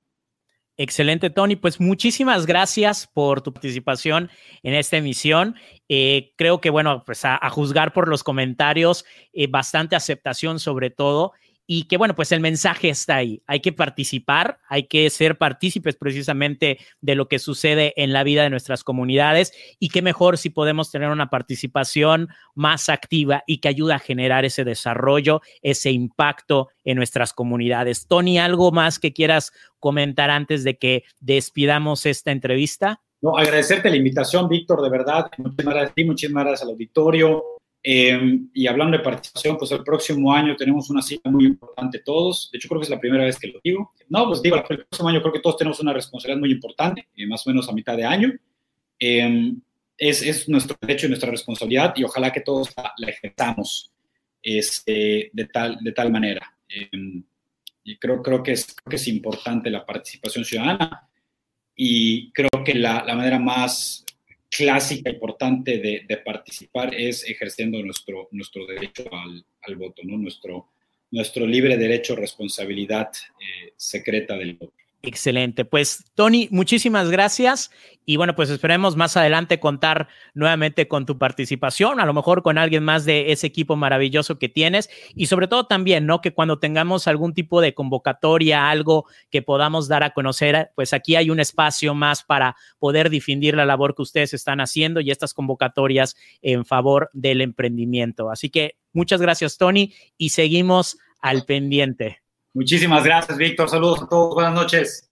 Excelente, Tony. Pues muchísimas gracias por tu participación en esta emisión. Eh, creo que, bueno, pues a, juzgar por los comentarios, eh, bastante aceptación sobre todo y que bueno, pues el mensaje está ahí. Hay que participar, hay que ser partícipes precisamente de lo que sucede en la vida de nuestras comunidades y qué mejor si podemos tener una participación más activa y que ayuda a generar ese desarrollo, ese impacto en nuestras comunidades. Tony, ¿algo más que quieras comentar antes de que despidamos esta entrevista? No, agradecerte la invitación, Víctor, de verdad. Muchísimas gracias a ti, muchísimas gracias al auditorio Em, y hablando de participación, pues el próximo año tenemos una cita muy importante todos. De hecho, creo que es la primera vez que lo digo. No, pues digo, el próximo año creo que todos tenemos una responsabilidad muy importante, eh, más o menos a mitad de año. Em, es, nuestro derecho y nuestra responsabilidad y ojalá que todos la, ejerzamos este, de, tal, de tal manera. Em, y creo, creo, que es, que es importante la participación ciudadana y creo que la, la manera más clásica, importante de, de, participar es ejerciendo nuestro, nuestro derecho al, al voto, ¿no? nuestro, nuestro libre derecho, responsabilidad eh, secreta del voto. Excelente. Pues Tony, muchísimas gracias. Y bueno, pues esperemos más adelante contar nuevamente con tu participación, a lo mejor con alguien más de ese equipo maravilloso que tienes. Y sobre todo también, ¿no? Que cuando tengamos algún tipo de convocatoria, algo que podamos dar a conocer, pues aquí hay un espacio más para poder difundir la labor que ustedes están haciendo y estas convocatorias en favor del emprendimiento. Así que muchas gracias, Tony, y seguimos al pendiente. Muchísimas gracias, Víctor. Saludos a todos. Buenas noches.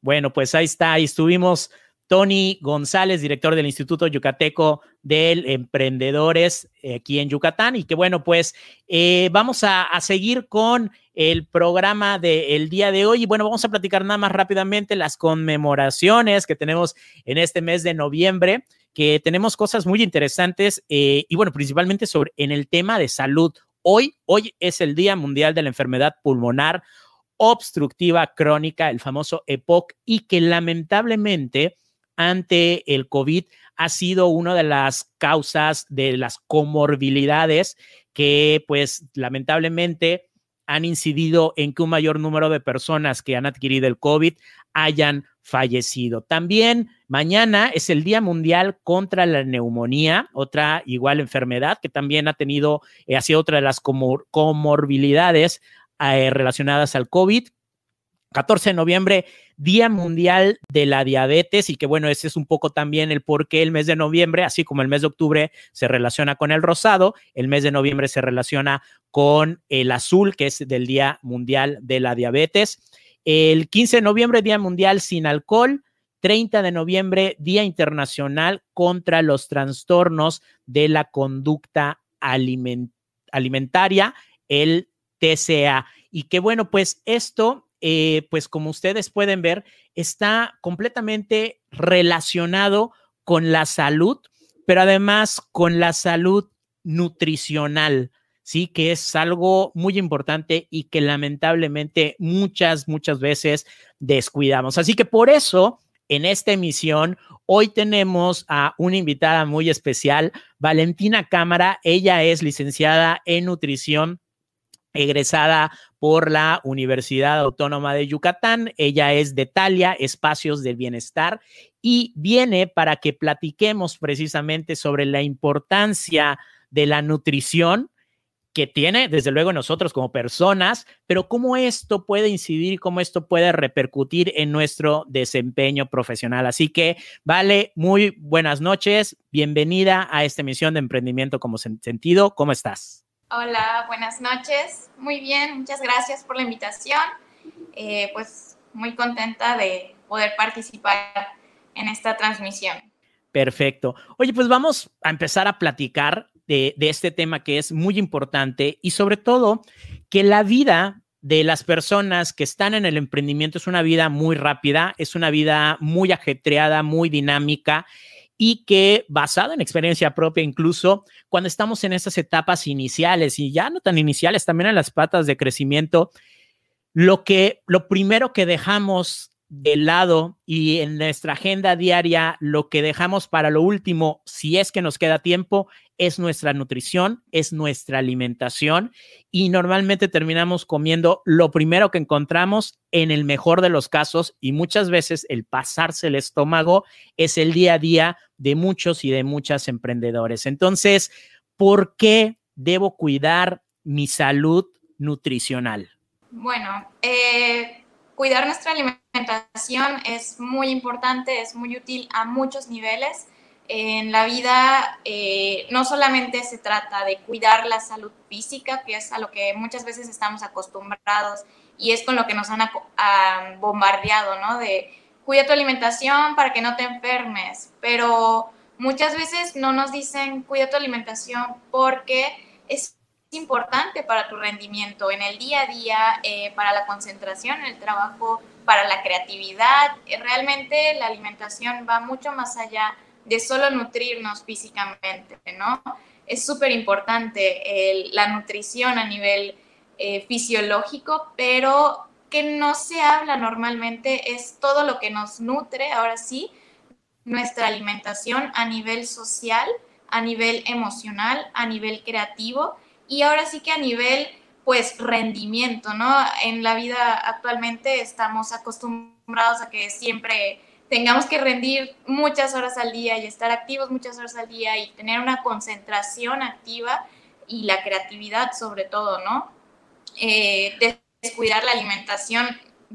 Bueno, pues ahí está. Ahí estuvimos Tony González, director del Instituto Yucateco del Emprendedores eh, aquí en Yucatán. Y que bueno, pues eh, vamos a, seguir con el programa del día de hoy. Y bueno, vamos a platicar nada más rápidamente las conmemoraciones que tenemos en este mes de noviembre, que tenemos cosas muy interesantes eh, y bueno, principalmente sobre en el tema de salud. Hoy, hoy es el Día Mundial de la Enfermedad Pulmonar Obstructiva Crónica, el famoso EPOC, y que lamentablemente ante el COVID ha sido una de las causas de las comorbilidades que pues lamentablemente han incidido en que un mayor número de personas que han adquirido el COVID hayan fallecido. También mañana es el Día Mundial contra la Neumonía, otra igual enfermedad que también ha tenido, eh, ha sido otra de las comorbilidades eh, relacionadas al COVID. 14 de noviembre, Día Mundial de la Diabetes, y que bueno, ese es un poco también el por qué el mes de noviembre, así como el mes de octubre se relaciona con el rosado, el mes de noviembre se relaciona con el azul, que es del Día Mundial de la Diabetes. El 15 de noviembre, Día Mundial sin Alcohol. 30 de noviembre, Día Internacional contra los Trastornos de la Conducta Alimentaria, el TCA. Y que bueno, pues esto eh, pues como ustedes pueden ver, está completamente relacionado con la salud, pero además con la salud nutricional, ¿sí? Que es algo muy importante y que lamentablemente muchas, muchas veces descuidamos. Así que por eso, en esta emisión, hoy tenemos a una invitada muy especial, Valentina Cámara. Ella es licenciada en nutrición egresada por la Universidad Autónoma de Yucatán. Ella es de Talia, Espacios del Bienestar, y viene para que platiquemos precisamente sobre la importancia de la nutrición que tiene, desde luego, nosotros como personas, pero cómo esto puede incidir cómo esto puede repercutir en nuestro desempeño profesional. Así que, vale, muy buenas noches, bienvenida a esta emisión de Emprendimiento como Sentido. ¿Cómo estás? Hola, buenas noches. Muy bien, muchas gracias por la invitación. Eh, pues muy contenta de poder participar en esta transmisión. Perfecto. Oye, pues vamos a empezar a platicar de, de este tema que es muy importante y sobre todo que la vida de las personas que están en el emprendimiento es una vida muy rápida, es una vida muy ajetreada, muy dinámica y que basado en experiencia propia, incluso cuando estamos en esas etapas iniciales y ya no tan iniciales, también en las patas de crecimiento, lo que lo primero que dejamos de lado y en nuestra agenda diaria lo que dejamos para lo último, si es que nos queda tiempo, es nuestra nutrición, es nuestra alimentación y normalmente terminamos comiendo lo primero que encontramos en el mejor de los casos y muchas veces el pasarse el estómago es el día a día de muchos y de muchas emprendedores. Entonces, ¿por qué debo cuidar mi salud nutricional? Bueno, eh cuidar nuestra alimentación es muy importante, es muy útil a muchos niveles. En la vida eh, no solamente se trata de cuidar la salud física, que es a lo que muchas veces estamos acostumbrados y es con lo que nos han bombardeado, ¿no? De cuida tu alimentación para que no te enfermes, pero muchas veces no nos dicen cuida tu alimentación porque es importante para tu rendimiento en el día a día, eh, para la concentración en el trabajo, para la creatividad. Realmente la alimentación va mucho más allá de solo nutrirnos físicamente, ¿no? Es súper importante la nutrición a nivel eh, fisiológico, pero que no se habla normalmente es todo lo que nos nutre, ahora sí, nuestra alimentación a nivel social, a nivel emocional, a nivel creativo y ahora sí que a nivel pues rendimiento, ¿no? En la vida actualmente estamos acostumbrados a que siempre tengamos que rendir muchas horas al día y estar activos muchas horas al día y tener una concentración activa y la creatividad sobre todo, ¿no? Eh, descuidar la alimentación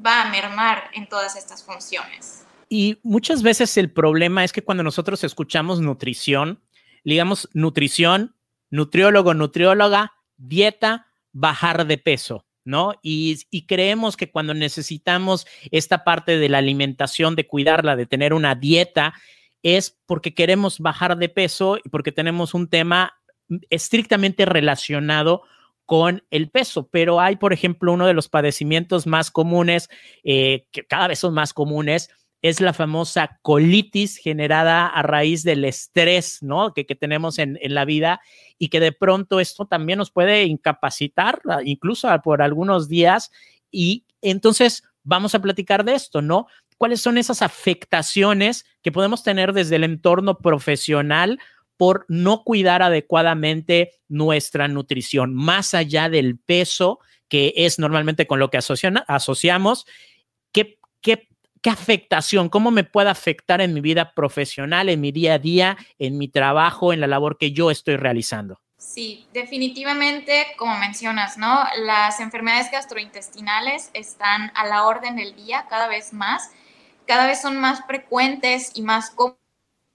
va a mermar en todas estas funciones. Y muchas veces el problema es que cuando nosotros escuchamos nutrición, digamos nutrición, nutriólogo, nutrióloga, dieta, bajar de peso. ¿No? Y, creemos que cuando necesitamos esta parte de la alimentación, de cuidarla, de tener una dieta, es porque queremos bajar de peso y porque tenemos un tema estrictamente relacionado con el peso, pero hay, por ejemplo, uno de los padecimientos más comunes, eh, que cada vez son más comunes, es la famosa colitis generada a raíz del estrés, ¿no? Que, que tenemos en, en, la vida y que de pronto esto también nos puede incapacitar, ah, incluso por algunos días. Y entonces vamos a platicar de esto, ¿no? ¿Cuáles son esas afectaciones que podemos tener desde el entorno profesional por no cuidar adecuadamente nuestra nutrición, más allá del peso, que es normalmente con lo que asociamos, ¿qué, qué, qué afectación, cómo me puede afectar en mi vida profesional, en mi día a día, en mi trabajo, en la labor que yo estoy realizando? Sí, definitivamente, como mencionas, ¿no? Las enfermedades gastrointestinales están a la orden del día cada vez más, cada vez son más frecuentes y más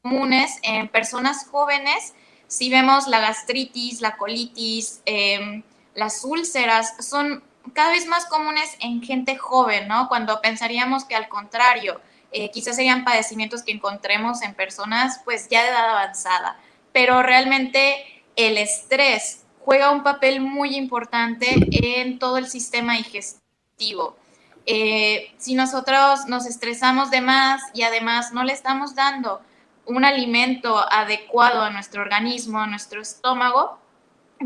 comunes en personas jóvenes. Si vemos la gastritis, la colitis, em, las úlceras, son cada vez más comunes en gente joven, ¿no? Cuando pensaríamos que al contrario, eh, quizás serían padecimientos que encontremos en personas pues ya de edad avanzada, pero realmente el estrés juega un papel muy importante en todo el sistema digestivo. Eh, si nosotros nos estresamos de más y además no le estamos dando un alimento adecuado a nuestro organismo, a nuestro estómago,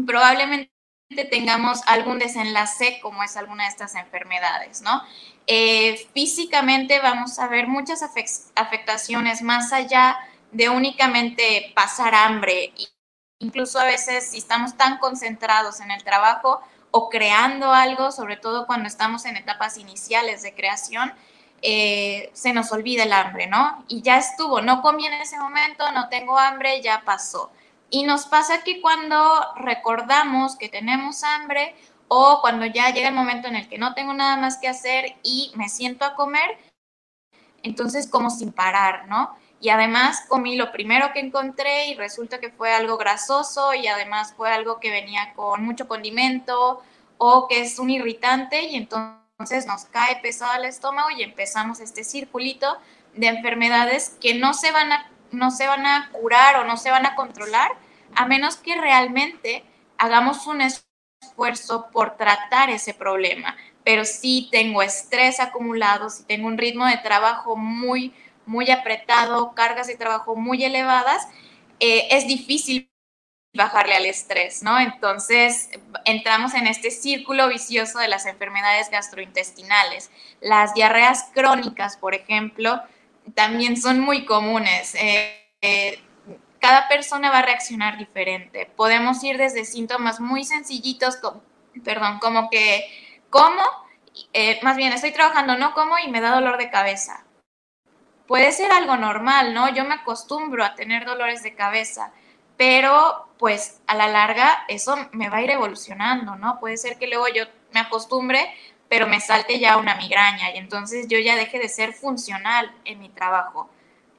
probablemente tengamos algún desenlace como es alguna de estas enfermedades, ¿no? Eh, físicamente vamos a ver muchas afectaciones más allá de únicamente pasar hambre. Incluso a veces si estamos tan concentrados en el trabajo o creando algo, sobre todo cuando estamos en etapas iniciales de creación, eh, se nos olvida el hambre, ¿no? Y ya estuvo, no comí en ese momento, no tengo hambre, ya pasó. Y nos pasa que cuando recordamos que tenemos hambre o cuando ya llega el momento en el que no tengo nada más que hacer y me siento a comer, entonces como sin parar, ¿no? Y además comí lo primero que encontré y resulta que fue algo grasoso y además fue algo que venía con mucho condimento o que es un irritante y entonces nos cae pesado el estómago y empezamos este circulito de enfermedades que no se van a, no se van a curar o no se van a controlar a menos que realmente hagamos un esfuerzo por tratar ese problema. Pero si tengo estrés acumulado, si tengo un ritmo de trabajo muy, muy apretado, cargas de trabajo muy elevadas, eh, es difícil bajarle al estrés, ¿no? Entonces entramos en este círculo vicioso de las enfermedades gastrointestinales. Las diarreas crónicas, por ejemplo, también son muy comunes. Eh, eh, cada persona va a reaccionar diferente. Podemos ir desde síntomas muy sencillitos, perdón, como que como, eh, más bien estoy trabajando, no como y me da dolor de cabeza. Puede ser algo normal, ¿no? Yo me acostumbro a tener dolores de cabeza pero pues a la larga eso me va a ir evolucionando, ¿no? Puede ser que luego yo me acostumbre, pero me salte ya una migraña y entonces yo ya deje de ser funcional en mi trabajo.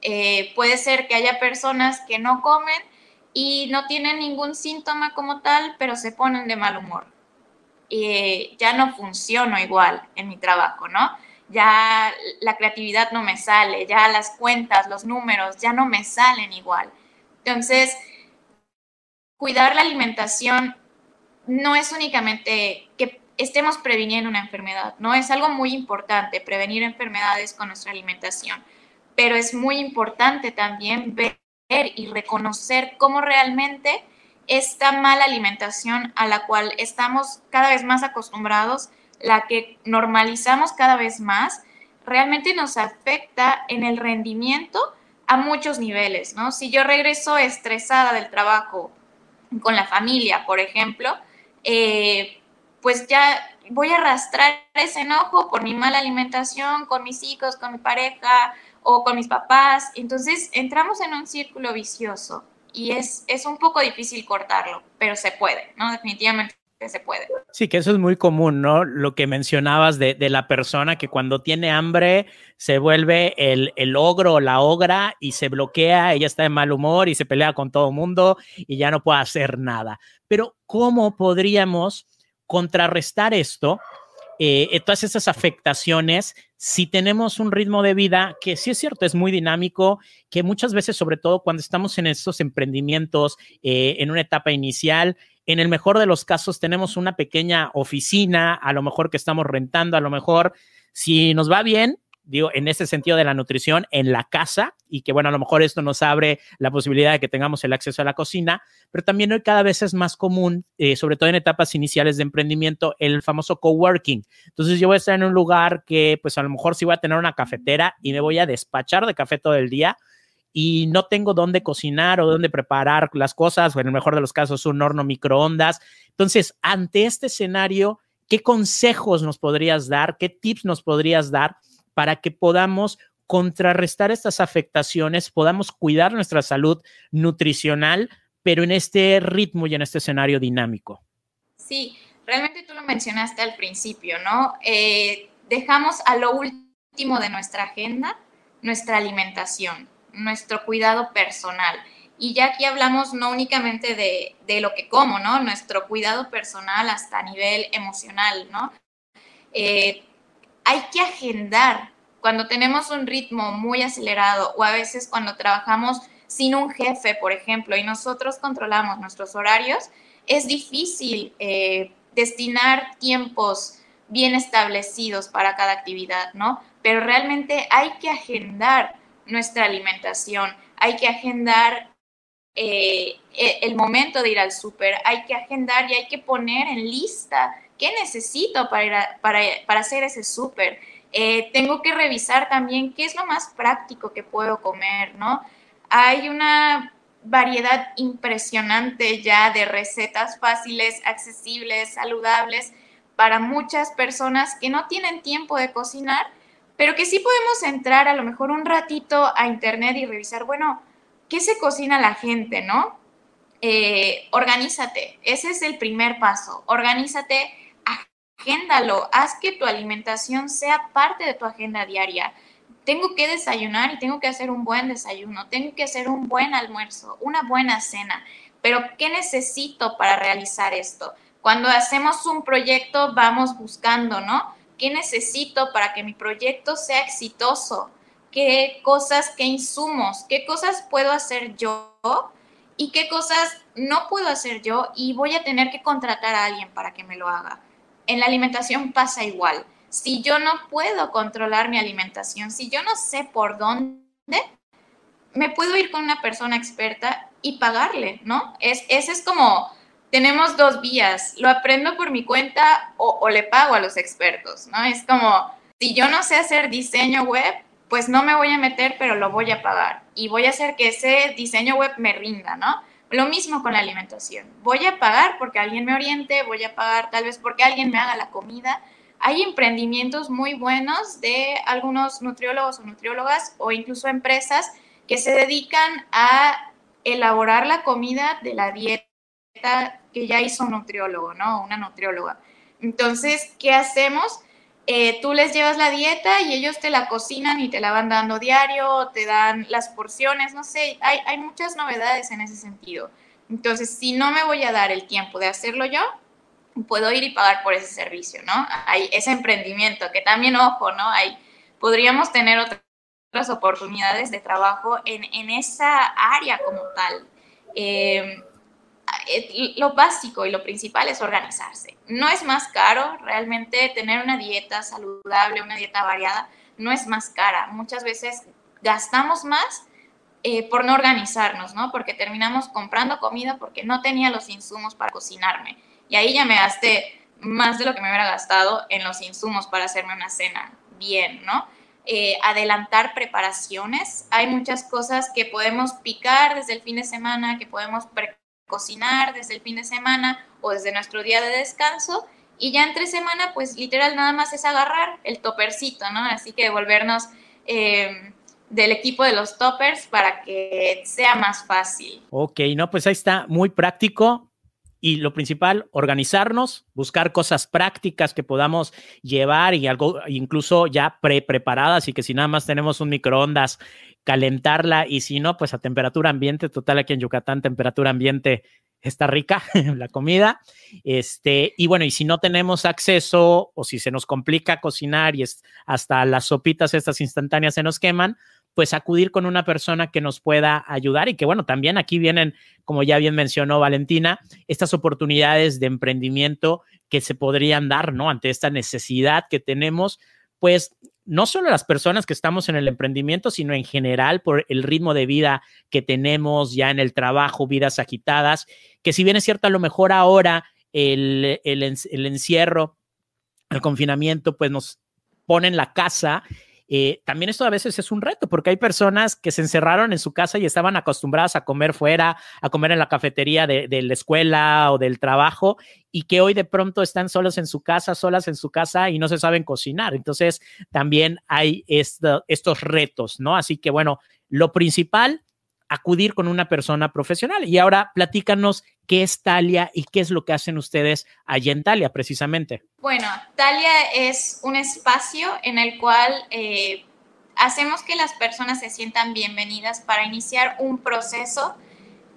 Eh, puede ser que haya personas que no comen y no tienen ningún síntoma como tal, pero se ponen de mal humor. y ya no funciono igual en mi trabajo, ¿no? Ya la creatividad no me sale, ya las cuentas, los números, ya no me salen igual. Entonces, cuidar la alimentación no es únicamente que estemos previniendo una enfermedad, ¿no? Es algo muy importante prevenir enfermedades con nuestra alimentación, pero es muy importante también ver y reconocer cómo realmente esta mala alimentación a la cual estamos cada vez más acostumbrados, la que normalizamos cada vez más, realmente nos afecta en el rendimiento a muchos niveles, ¿no? Si yo regreso estresada del trabajo con la familia, por ejemplo, eh, pues ya voy a arrastrar ese enojo por mi mala alimentación, con mis hijos, con mi pareja o con mis papás. Entonces entramos en un círculo vicioso y es, es un poco difícil cortarlo, pero se puede, ¿no? Definitivamente se puede. Sí, que eso es muy común, ¿no? Lo que mencionabas de, de la persona que cuando tiene hambre se vuelve el, el, ogro o la ogra y se bloquea, ella está de mal humor y se pelea con todo el mundo y ya no puede hacer nada. Pero ¿cómo podríamos contrarrestar esto? Eh, todas esas afectaciones, si tenemos un ritmo de vida que sí es cierto, es muy dinámico, que muchas veces, sobre todo cuando estamos en estos emprendimientos, eh, en una etapa inicial, en el mejor de los casos tenemos una pequeña oficina, a lo mejor que estamos rentando, a lo mejor si nos va bien, digo, en ese sentido de la nutrición en la casa y que, bueno, a lo mejor esto nos abre la posibilidad de que tengamos el acceso a la cocina, pero también hoy cada vez es más común, eh, sobre todo en etapas iniciales de emprendimiento, el famoso coworking. Entonces yo voy a estar en un lugar que, pues a lo mejor sí voy a tener una cafetera y me voy a despachar de café todo el día, y no tengo dónde cocinar o dónde preparar las cosas, o en el mejor de los casos un horno microondas. Entonces, ante este escenario, ¿qué consejos nos podrías dar? ¿Qué tips nos podrías dar para que podamos contrarrestar estas afectaciones, podamos cuidar nuestra salud nutricional, pero en este ritmo y en este escenario dinámico? Sí, realmente tú lo mencionaste al principio, ¿no? Eh, dejamos a lo último de nuestra agenda nuestra alimentación nuestro cuidado personal. Y ya aquí hablamos no únicamente de, lo que como, ¿no? Nuestro cuidado personal hasta a nivel emocional, ¿no? Eh, hay que agendar cuando tenemos un ritmo muy acelerado o a veces cuando trabajamos sin un jefe, por ejemplo, y nosotros controlamos nuestros horarios, es difícil eh, destinar tiempos bien establecidos para cada actividad, ¿no? Pero realmente hay que agendar nuestra alimentación, hay que agendar eh, e, el momento de ir al súper, hay que agendar y hay que poner en lista qué necesito para, para, para hacer ese súper. Eh, tengo que revisar también qué es lo más práctico que puedo comer, ¿no? Hay una variedad impresionante ya de recetas fáciles, accesibles, saludables para muchas personas que no tienen tiempo de cocinar pero que sí podemos entrar a lo mejor un ratito a internet y revisar, bueno, ¿qué se cocina la gente, no? Eh, organízate, ese es el primer paso, organízate, agéndalo, haz que tu alimentación sea parte de tu agenda diaria. Tengo que desayunar y tengo que hacer un buen desayuno, tengo que hacer un buen almuerzo, una buena cena, pero ¿qué necesito para realizar esto? Cuando hacemos un proyecto vamos buscando, ¿no? ¿Qué necesito para que mi proyecto sea exitoso? ¿Qué cosas, qué insumos, qué cosas puedo hacer yo y qué cosas no puedo hacer yo y voy a tener que contratar a alguien para que me lo haga? En la alimentación pasa igual. Si yo no puedo controlar mi alimentación, si yo no sé por dónde, me puedo ir con una persona experta y pagarle, ¿no? Es, ese es como tenemos dos vías, lo aprendo por mi cuenta o, le pago a los expertos, ¿no? Es como, si yo no sé hacer diseño web, pues no me voy a meter, pero lo voy a pagar y voy a hacer que ese diseño web me rinda, ¿no? Lo mismo con la alimentación. Voy a pagar porque alguien me oriente, voy a pagar tal vez porque alguien me haga la comida. Hay emprendimientos muy buenos de algunos nutriólogos o nutriólogas o incluso empresas que se dedican a elaborar la comida de la dieta que ya hizo un nutriólogo, ¿no? Una nutrióloga. Entonces, ¿qué hacemos? Eh, tú les llevas la dieta y ellos te la cocinan y te la van dando diario, te dan las porciones, no sé, hay, muchas novedades en ese sentido. Entonces, si no me voy a dar el tiempo de hacerlo yo, puedo ir y pagar por ese servicio, ¿no? Hay ese emprendimiento, que también, ojo, ¿no? Hay, podríamos tener otras oportunidades de trabajo en, en esa área como tal. Eh, lo básico y lo principal es organizarse. No es más caro, realmente tener una dieta saludable, una dieta variada, no es más cara. Muchas veces gastamos más, eh, por no organizarnos, ¿no? Porque terminamos comprando comida porque no tenía los insumos para cocinarme. Y ahí ya me gasté más de lo que me hubiera gastado en los insumos para hacerme una cena bien, ¿no? Eh, adelantar preparaciones. Hay muchas cosas que podemos picar desde el fin de semana, que podemos cocinar desde el fin de semana o desde nuestro día de descanso. Y ya entre semana, pues literal nada más es agarrar el topercito, ¿no? Así que volvernos eh, del equipo de los toppers para que sea más fácil. Ok, no, pues ahí está, muy práctico. Y lo principal, organizarnos, buscar cosas prácticas que podamos llevar y algo incluso ya pre-preparadas y que si nada más tenemos un microondas, calentarla y si no, pues a temperatura ambiente, total aquí en Yucatán, temperatura ambiente está rica la comida. Este, y bueno, y si no tenemos acceso o si se nos complica cocinar y hasta las sopitas estas instantáneas se nos queman, pues acudir con una persona que nos pueda ayudar y que bueno, también aquí vienen, como ya bien mencionó Valentina, estas oportunidades de emprendimiento que se podrían dar, ¿no? Ante esta necesidad que tenemos, pues no solo las personas que estamos en el emprendimiento, sino en general por el ritmo de vida que tenemos ya en el trabajo, vidas agitadas, que si bien es cierto, a lo mejor ahora el, el, encierro, el confinamiento, pues nos pone en la casa eh, también esto a veces es un reto porque hay personas que se encerraron en su casa y estaban acostumbradas a comer fuera, a comer en la cafetería de, la escuela o del trabajo y que hoy de pronto están solos en su casa, solas en su casa y no se saben cocinar. Entonces también hay estos retos, ¿no? Así que bueno, lo principal acudir con una persona profesional. Y ahora platícanos qué es Talia y qué es lo que hacen ustedes allá en Talia precisamente. Bueno, Talia es un espacio en el cual eh, hacemos que las personas se sientan bienvenidas para iniciar un proceso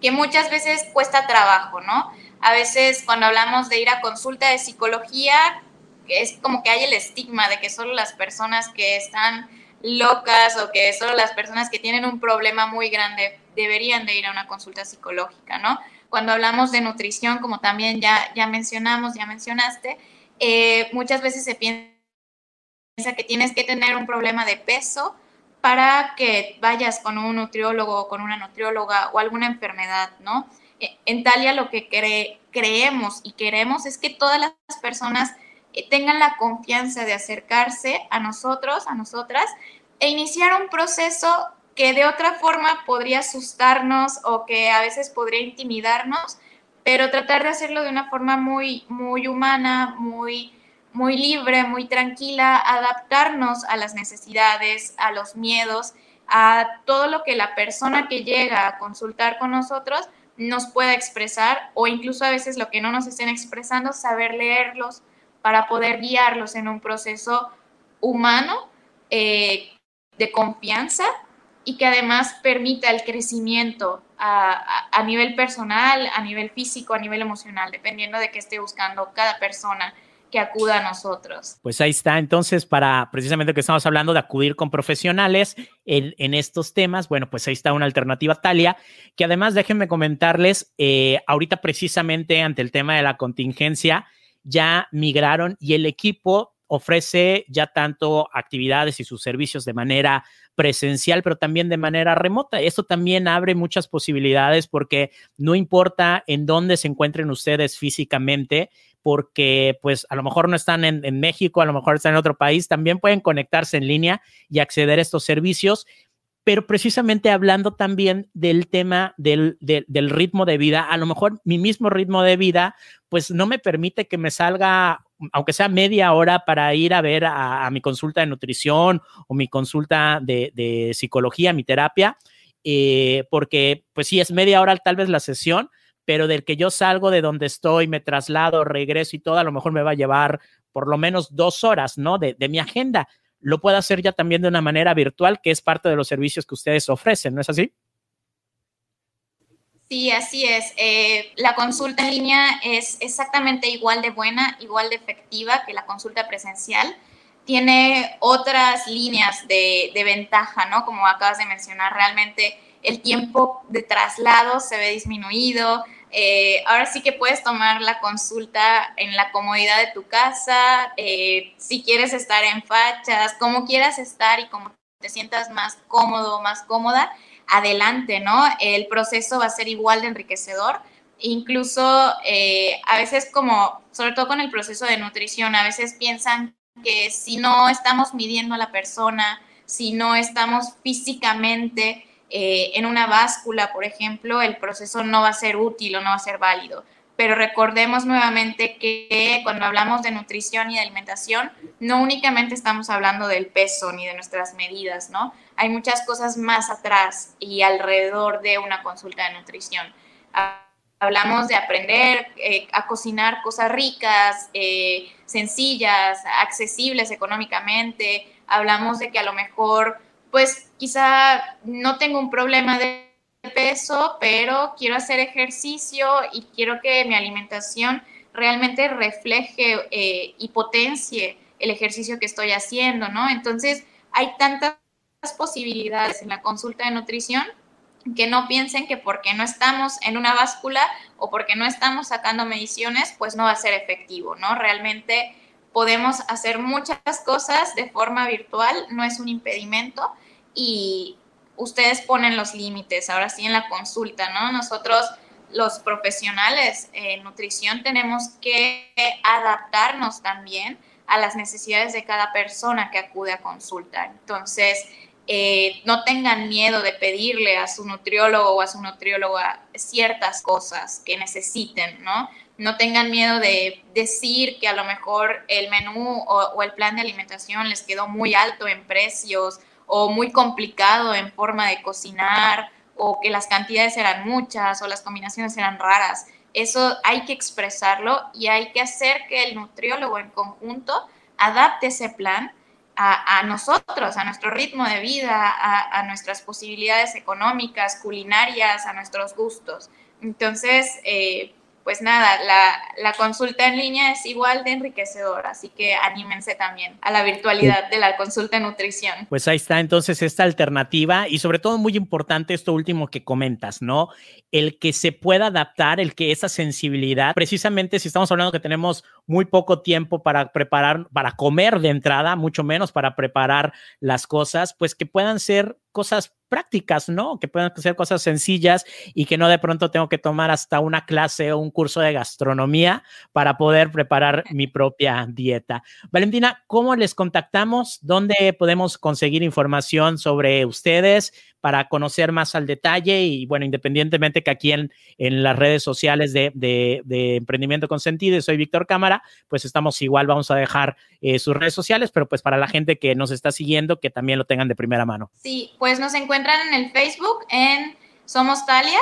que muchas veces cuesta trabajo, ¿no? A veces cuando hablamos de ir a consulta de psicología, es como que hay el estigma de que solo las personas que están locas o que solo las personas que tienen un problema muy grande deberían de ir a una consulta psicológica, ¿no? Cuando hablamos de nutrición, como también ya, ya mencionamos, ya mencionaste, eh, muchas veces se piensa que tienes que tener un problema de peso para que vayas con un nutriólogo o con una nutrióloga o alguna enfermedad, ¿no? E, en Talia lo que creemos y queremos es que todas las personas eh, tengan la confianza de acercarse a nosotros, a nosotras, e iniciar un proceso que de otra forma podría asustarnos o que a veces podría intimidarnos, pero tratar de hacerlo de una forma muy, muy humana, muy, muy libre, muy tranquila, adaptarnos a las necesidades, a los miedos, a todo lo que la persona que llega a consultar con nosotros nos pueda expresar o incluso a veces lo que no nos estén expresando, saber leerlos para poder guiarlos en un proceso humano eh, de confianza y que además permita el crecimiento a, nivel personal, a nivel físico, a nivel emocional, dependiendo de qué esté buscando cada persona que acuda a nosotros. Pues ahí está, entonces, para precisamente que estamos hablando de acudir con profesionales en, estos temas, bueno, pues ahí está una alternativa, Talia, que además déjenme comentarles, eh, ahorita precisamente ante el tema de la contingencia, ya migraron y el equipo ofrece ya tanto actividades y sus servicios de manera presencial, pero también de manera remota. Esto también abre muchas posibilidades porque no importa en dónde se encuentren ustedes físicamente, porque pues a lo mejor no están en, en, México, a lo mejor están en otro país, también pueden conectarse en línea y acceder a estos servicios pero precisamente hablando también del tema del, del, ritmo de vida, a lo mejor mi mismo ritmo de vida, pues no me permite que me salga, aunque sea media hora, para ir a ver a, mi consulta de nutrición o mi consulta de, de psicología, mi terapia, eh, porque pues sí, es media hora tal vez la sesión, pero del que yo salgo de donde estoy, me traslado, regreso y todo, a lo mejor me va a llevar por lo menos dos horas, ¿no? De, de mi agenda lo pueda hacer ya también de una manera virtual, que es parte de los servicios que ustedes ofrecen, ¿no es así? Sí, así es. Eh, la consulta en línea es exactamente igual de buena, igual de efectiva que la consulta presencial. Tiene otras líneas de, de ventaja, ¿no? Como acabas de mencionar, realmente el tiempo de traslado se ve disminuido, eh, ahora sí que puedes tomar la consulta en la comodidad de tu casa, eh, si quieres estar en fachas, como quieras estar y como te sientas más cómodo, más cómoda. adelante, ¿no? El proceso va a ser igual de enriquecedor. Incluso eh, a veces como, sobre todo con el proceso de nutrición, a veces piensan que si no estamos midiendo a la persona, si no estamos físicamente eh, en una báscula, por ejemplo, el proceso no va a ser útil o no va a ser válido. Pero recordemos nuevamente que cuando hablamos de nutrición y de alimentación, no únicamente estamos hablando del peso ni de nuestras medidas, ¿no? Hay muchas cosas más atrás y alrededor de una consulta de nutrición. Hablamos de aprender eh, a cocinar cosas ricas, eh, sencillas, accesibles económicamente. Hablamos de que a lo mejor pues quizá no tengo un problema de peso, pero quiero hacer ejercicio y quiero que mi alimentación realmente refleje eh, y potencie el ejercicio que estoy haciendo, ¿no? Entonces, hay tantas posibilidades en la consulta de nutrición que no piensen que porque no estamos en una báscula o porque no estamos sacando mediciones, pues no va a ser efectivo, ¿no? Realmente podemos hacer muchas cosas de forma virtual, no es un impedimento y ustedes ponen los límites, ahora sí en la consulta, ¿no? Nosotros los profesionales en nutrición tenemos que adaptarnos también a las necesidades de cada persona que acude a consulta. Entonces, eh, no tengan miedo de pedirle a su nutriólogo o a su nutrióloga ciertas cosas que necesiten, ¿no? No tengan miedo de decir que a lo mejor el menú o, o el plan de alimentación les quedó muy alto en precios o muy complicado en forma de cocinar o que las cantidades eran muchas o las combinaciones eran raras. Eso hay que expresarlo y hay que hacer que el nutriólogo en conjunto adapte ese plan a, nosotros, a nuestro ritmo de vida, a, nuestras posibilidades económicas, culinarias, a nuestros gustos. Entonces, eh, pues nada, la, consulta en línea es igual de enriquecedora, así que anímense también a la virtualidad de la consulta de nutrición. Pues ahí está entonces esta alternativa y sobre todo muy importante esto último que comentas, ¿no? El que se pueda adaptar, el que esa sensibilidad, precisamente si estamos hablando que tenemos muy poco tiempo para preparar, para comer de entrada, mucho menos para preparar las cosas, pues que puedan ser cosas prácticas, ¿no? Que puedan ser cosas sencillas y que no de pronto tengo que tomar hasta una clase o un curso de gastronomía para poder preparar mi propia dieta. Valentina, ¿cómo les contactamos? ¿Dónde podemos conseguir información sobre ustedes? Para conocer más al detalle y bueno, independientemente que aquí en, en las redes sociales de, de, Emprendimiento con Sentido, soy Víctor Cámara, pues estamos igual, vamos a dejar eh, sus redes sociales, pero pues para la gente que nos está siguiendo, que también lo tengan de primera mano. Sí, pues nos encuentran en el Facebook en Somos Talia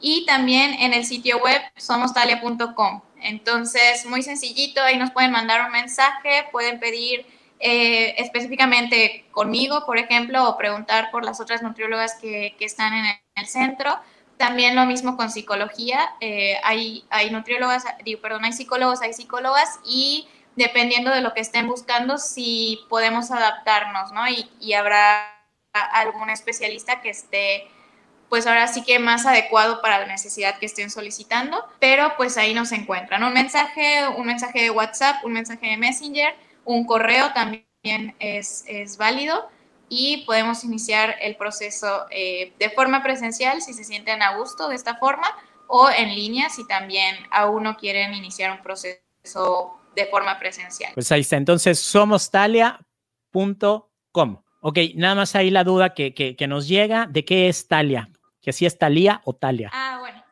y también en el sitio web somostalia.com. Entonces, muy sencillito, ahí nos pueden mandar un mensaje, pueden pedir eh, específicamente conmigo, por ejemplo, o preguntar por las otras nutriólogas que, que están en el, centro. También lo mismo con psicología. Eh, hay, hay nutriólogas, perdón, hay psicólogos, hay psicólogas y dependiendo de lo que estén buscando, si podemos adaptarnos, ¿no? Y, y habrá algún especialista que esté pues ahora sí que más adecuado para la necesidad que estén solicitando, pero pues ahí nos encuentran. Un mensaje, un mensaje de WhatsApp, un mensaje de Messenger, un correo también es, es válido y podemos iniciar el proceso eh, de forma presencial si se sienten a gusto de esta forma o en línea si también aún no quieren iniciar un proceso de forma presencial. Pues ahí está, entonces somostalia.com. Ok, nada más ahí la duda que, que, nos llega, ¿de qué es Talia? ¿Que si es Talia o Talia? Ah, bueno,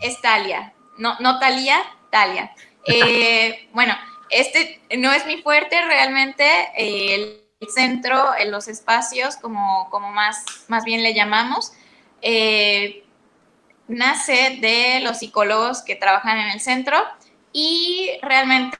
es Talia, no, no Talia, Talia. Eh, bueno, este no es mi fuerte realmente, el centro, en los espacios, como, como más, más bien le llamamos, eh, nace de los psicólogos que trabajan en el centro y realmente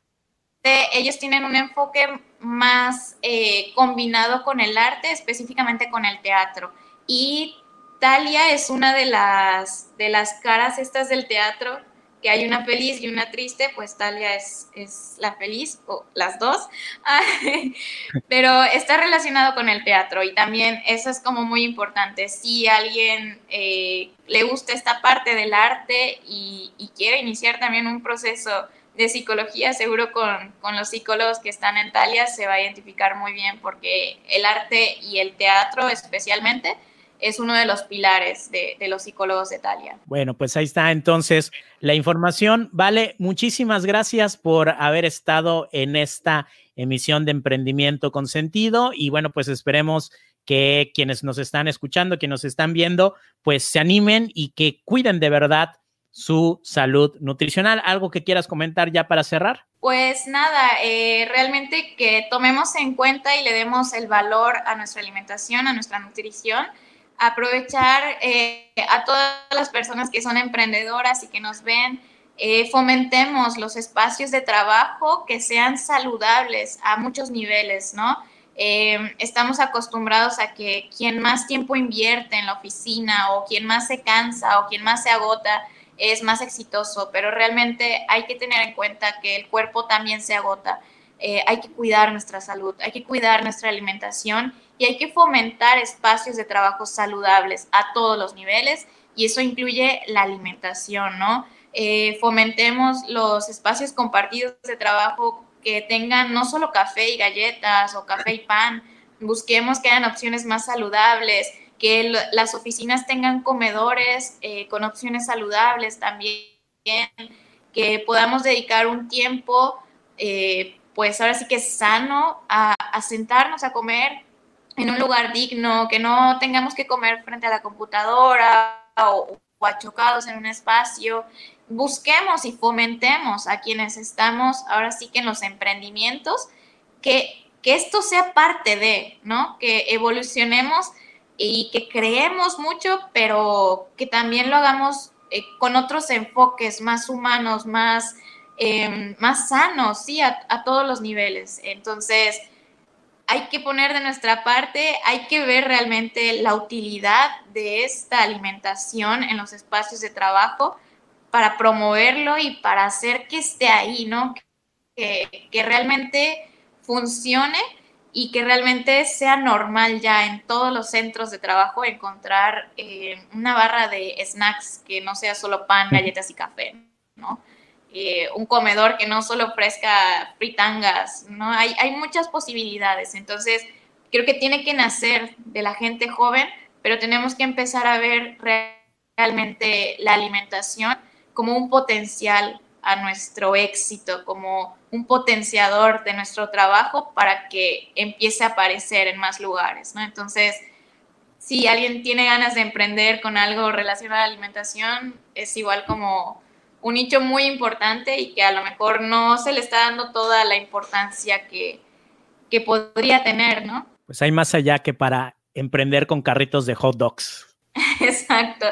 ellos tienen un enfoque más eh, combinado con el arte, específicamente con el teatro. Y Talia es una de las, de las caras estas del teatro que hay una feliz y una triste, pues Talia es, es la feliz, o las dos, pero está relacionado con el teatro y también eso es como muy importante. Si alguien eh, le gusta esta parte del arte y, quiere iniciar también un proceso de psicología, seguro con, con, los psicólogos que están en Talia se va a identificar muy bien porque el arte y el teatro especialmente es uno de los pilares de, de, los psicólogos de Talia. Bueno, pues ahí está entonces la información. Vale, muchísimas gracias por haber estado en esta emisión de Emprendimiento con Sentido y bueno, pues esperemos que quienes nos están escuchando, quienes nos están viendo, pues se animen y que cuiden de verdad su salud nutricional. ¿Algo que quieras comentar ya para cerrar? Pues nada, eh, realmente que tomemos en cuenta y le demos el valor a nuestra alimentación, a nuestra nutrición, aprovechar eh, a todas las personas que son emprendedoras y que nos ven, eh, fomentemos los espacios de trabajo que sean saludables a muchos niveles, ¿no? estamos acostumbrados a que quien más tiempo invierte en la oficina o quien más se cansa o quien más se agota, es más exitoso, pero realmente hay que tener en cuenta que el cuerpo también se agota. Eh, hay que cuidar nuestra salud, hay que cuidar nuestra alimentación y hay que fomentar espacios de trabajo saludables a todos los niveles y eso incluye la alimentación, ¿no? Eh, fomentemos los espacios compartidos de trabajo que tengan no solo café y galletas o café y pan, busquemos que hayan opciones más saludables, que las oficinas tengan comedores eh, con opciones saludables también, que podamos dedicar un tiempo, eh, pues ahora sí que sano, a, sentarnos a comer en un lugar digno, que no tengamos que comer frente a la computadora o, o achocados en un espacio. Busquemos y fomentemos a quienes estamos ahora sí que en los emprendimientos, que, que esto sea parte de, ¿no? Que evolucionemos y que creemos mucho, pero que también lo hagamos eh, con otros enfoques más humanos, más, em, más sanos, sí, a, a, todos los niveles. Entonces, hay que poner de nuestra parte, hay que ver realmente la utilidad de esta alimentación en los espacios de trabajo para promoverlo y para hacer que esté ahí, ¿no? Que, que realmente funcione y que realmente sea normal ya en todos los centros de trabajo encontrar eh, una barra de snacks que no sea solo pan, galletas y café, ¿no? Eh, un comedor que no solo ofrezca fritangas, ¿no? Hay, hay muchas posibilidades, entonces creo que tiene que nacer de la gente joven, pero tenemos que empezar a ver realmente la alimentación como un potencial a nuestro éxito, como un potenciador de nuestro trabajo para que empiece a aparecer en más lugares, ¿no? Entonces, si alguien tiene ganas de emprender con algo relacionado a la alimentación, es igual como un nicho muy importante y que a lo mejor no se le está dando toda la importancia que, que podría tener, ¿no? Pues hay más allá que para emprender con carritos de hot dogs. exacto,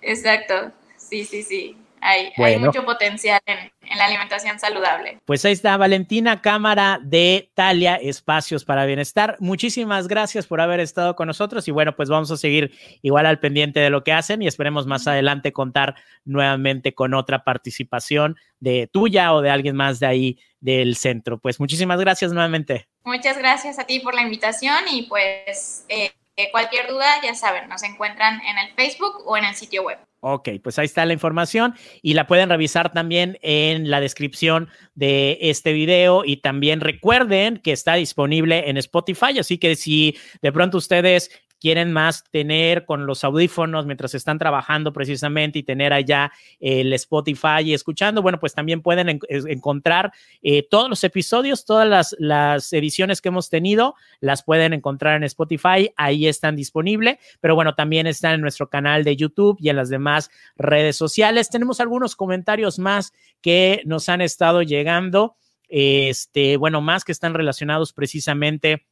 exacto. Sí, sí, sí. Hay, mucho potencial en, la alimentación saludable. Pues ahí está Valentina Cámara de Talia Espacios para Bienestar. Muchísimas gracias por haber estado con nosotros y bueno, pues vamos a seguir igual al pendiente de lo que hacen y esperemos más adelante contar nuevamente con otra participación de tuya o de alguien más de ahí del centro. Pues muchísimas gracias nuevamente. Muchas gracias a ti por la invitación y pues eh, cualquier duda ya saben, nos encuentran en el Facebook o en el sitio web. Ok, pues ahí está la información y la pueden revisar también en la descripción de este video y también recuerden que está disponible en Spotify, así que si de pronto ustedes quieren más tener con los audífonos mientras están trabajando precisamente y tener allá el Spotify y escuchando, bueno, pues también pueden encontrar eh, todos los episodios, todas las, las, ediciones que hemos tenido, las pueden encontrar en Spotify, ahí están disponibles, pero bueno, también están en nuestro canal de YouTube y en las demás redes sociales. Tenemos algunos comentarios más que nos han estado llegando, este, bueno, más que están relacionados precisamente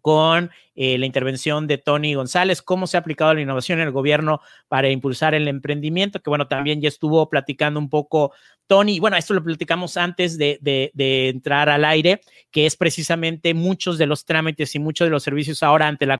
con eh, la intervención de Tony González, cómo se ha aplicado la innovación en el gobierno para impulsar el emprendimiento, que bueno, también ya estuvo platicando un poco Tony, bueno, esto lo platicamos antes de, de, entrar al aire, que es precisamente muchos de los trámites y muchos de los servicios ahora ante la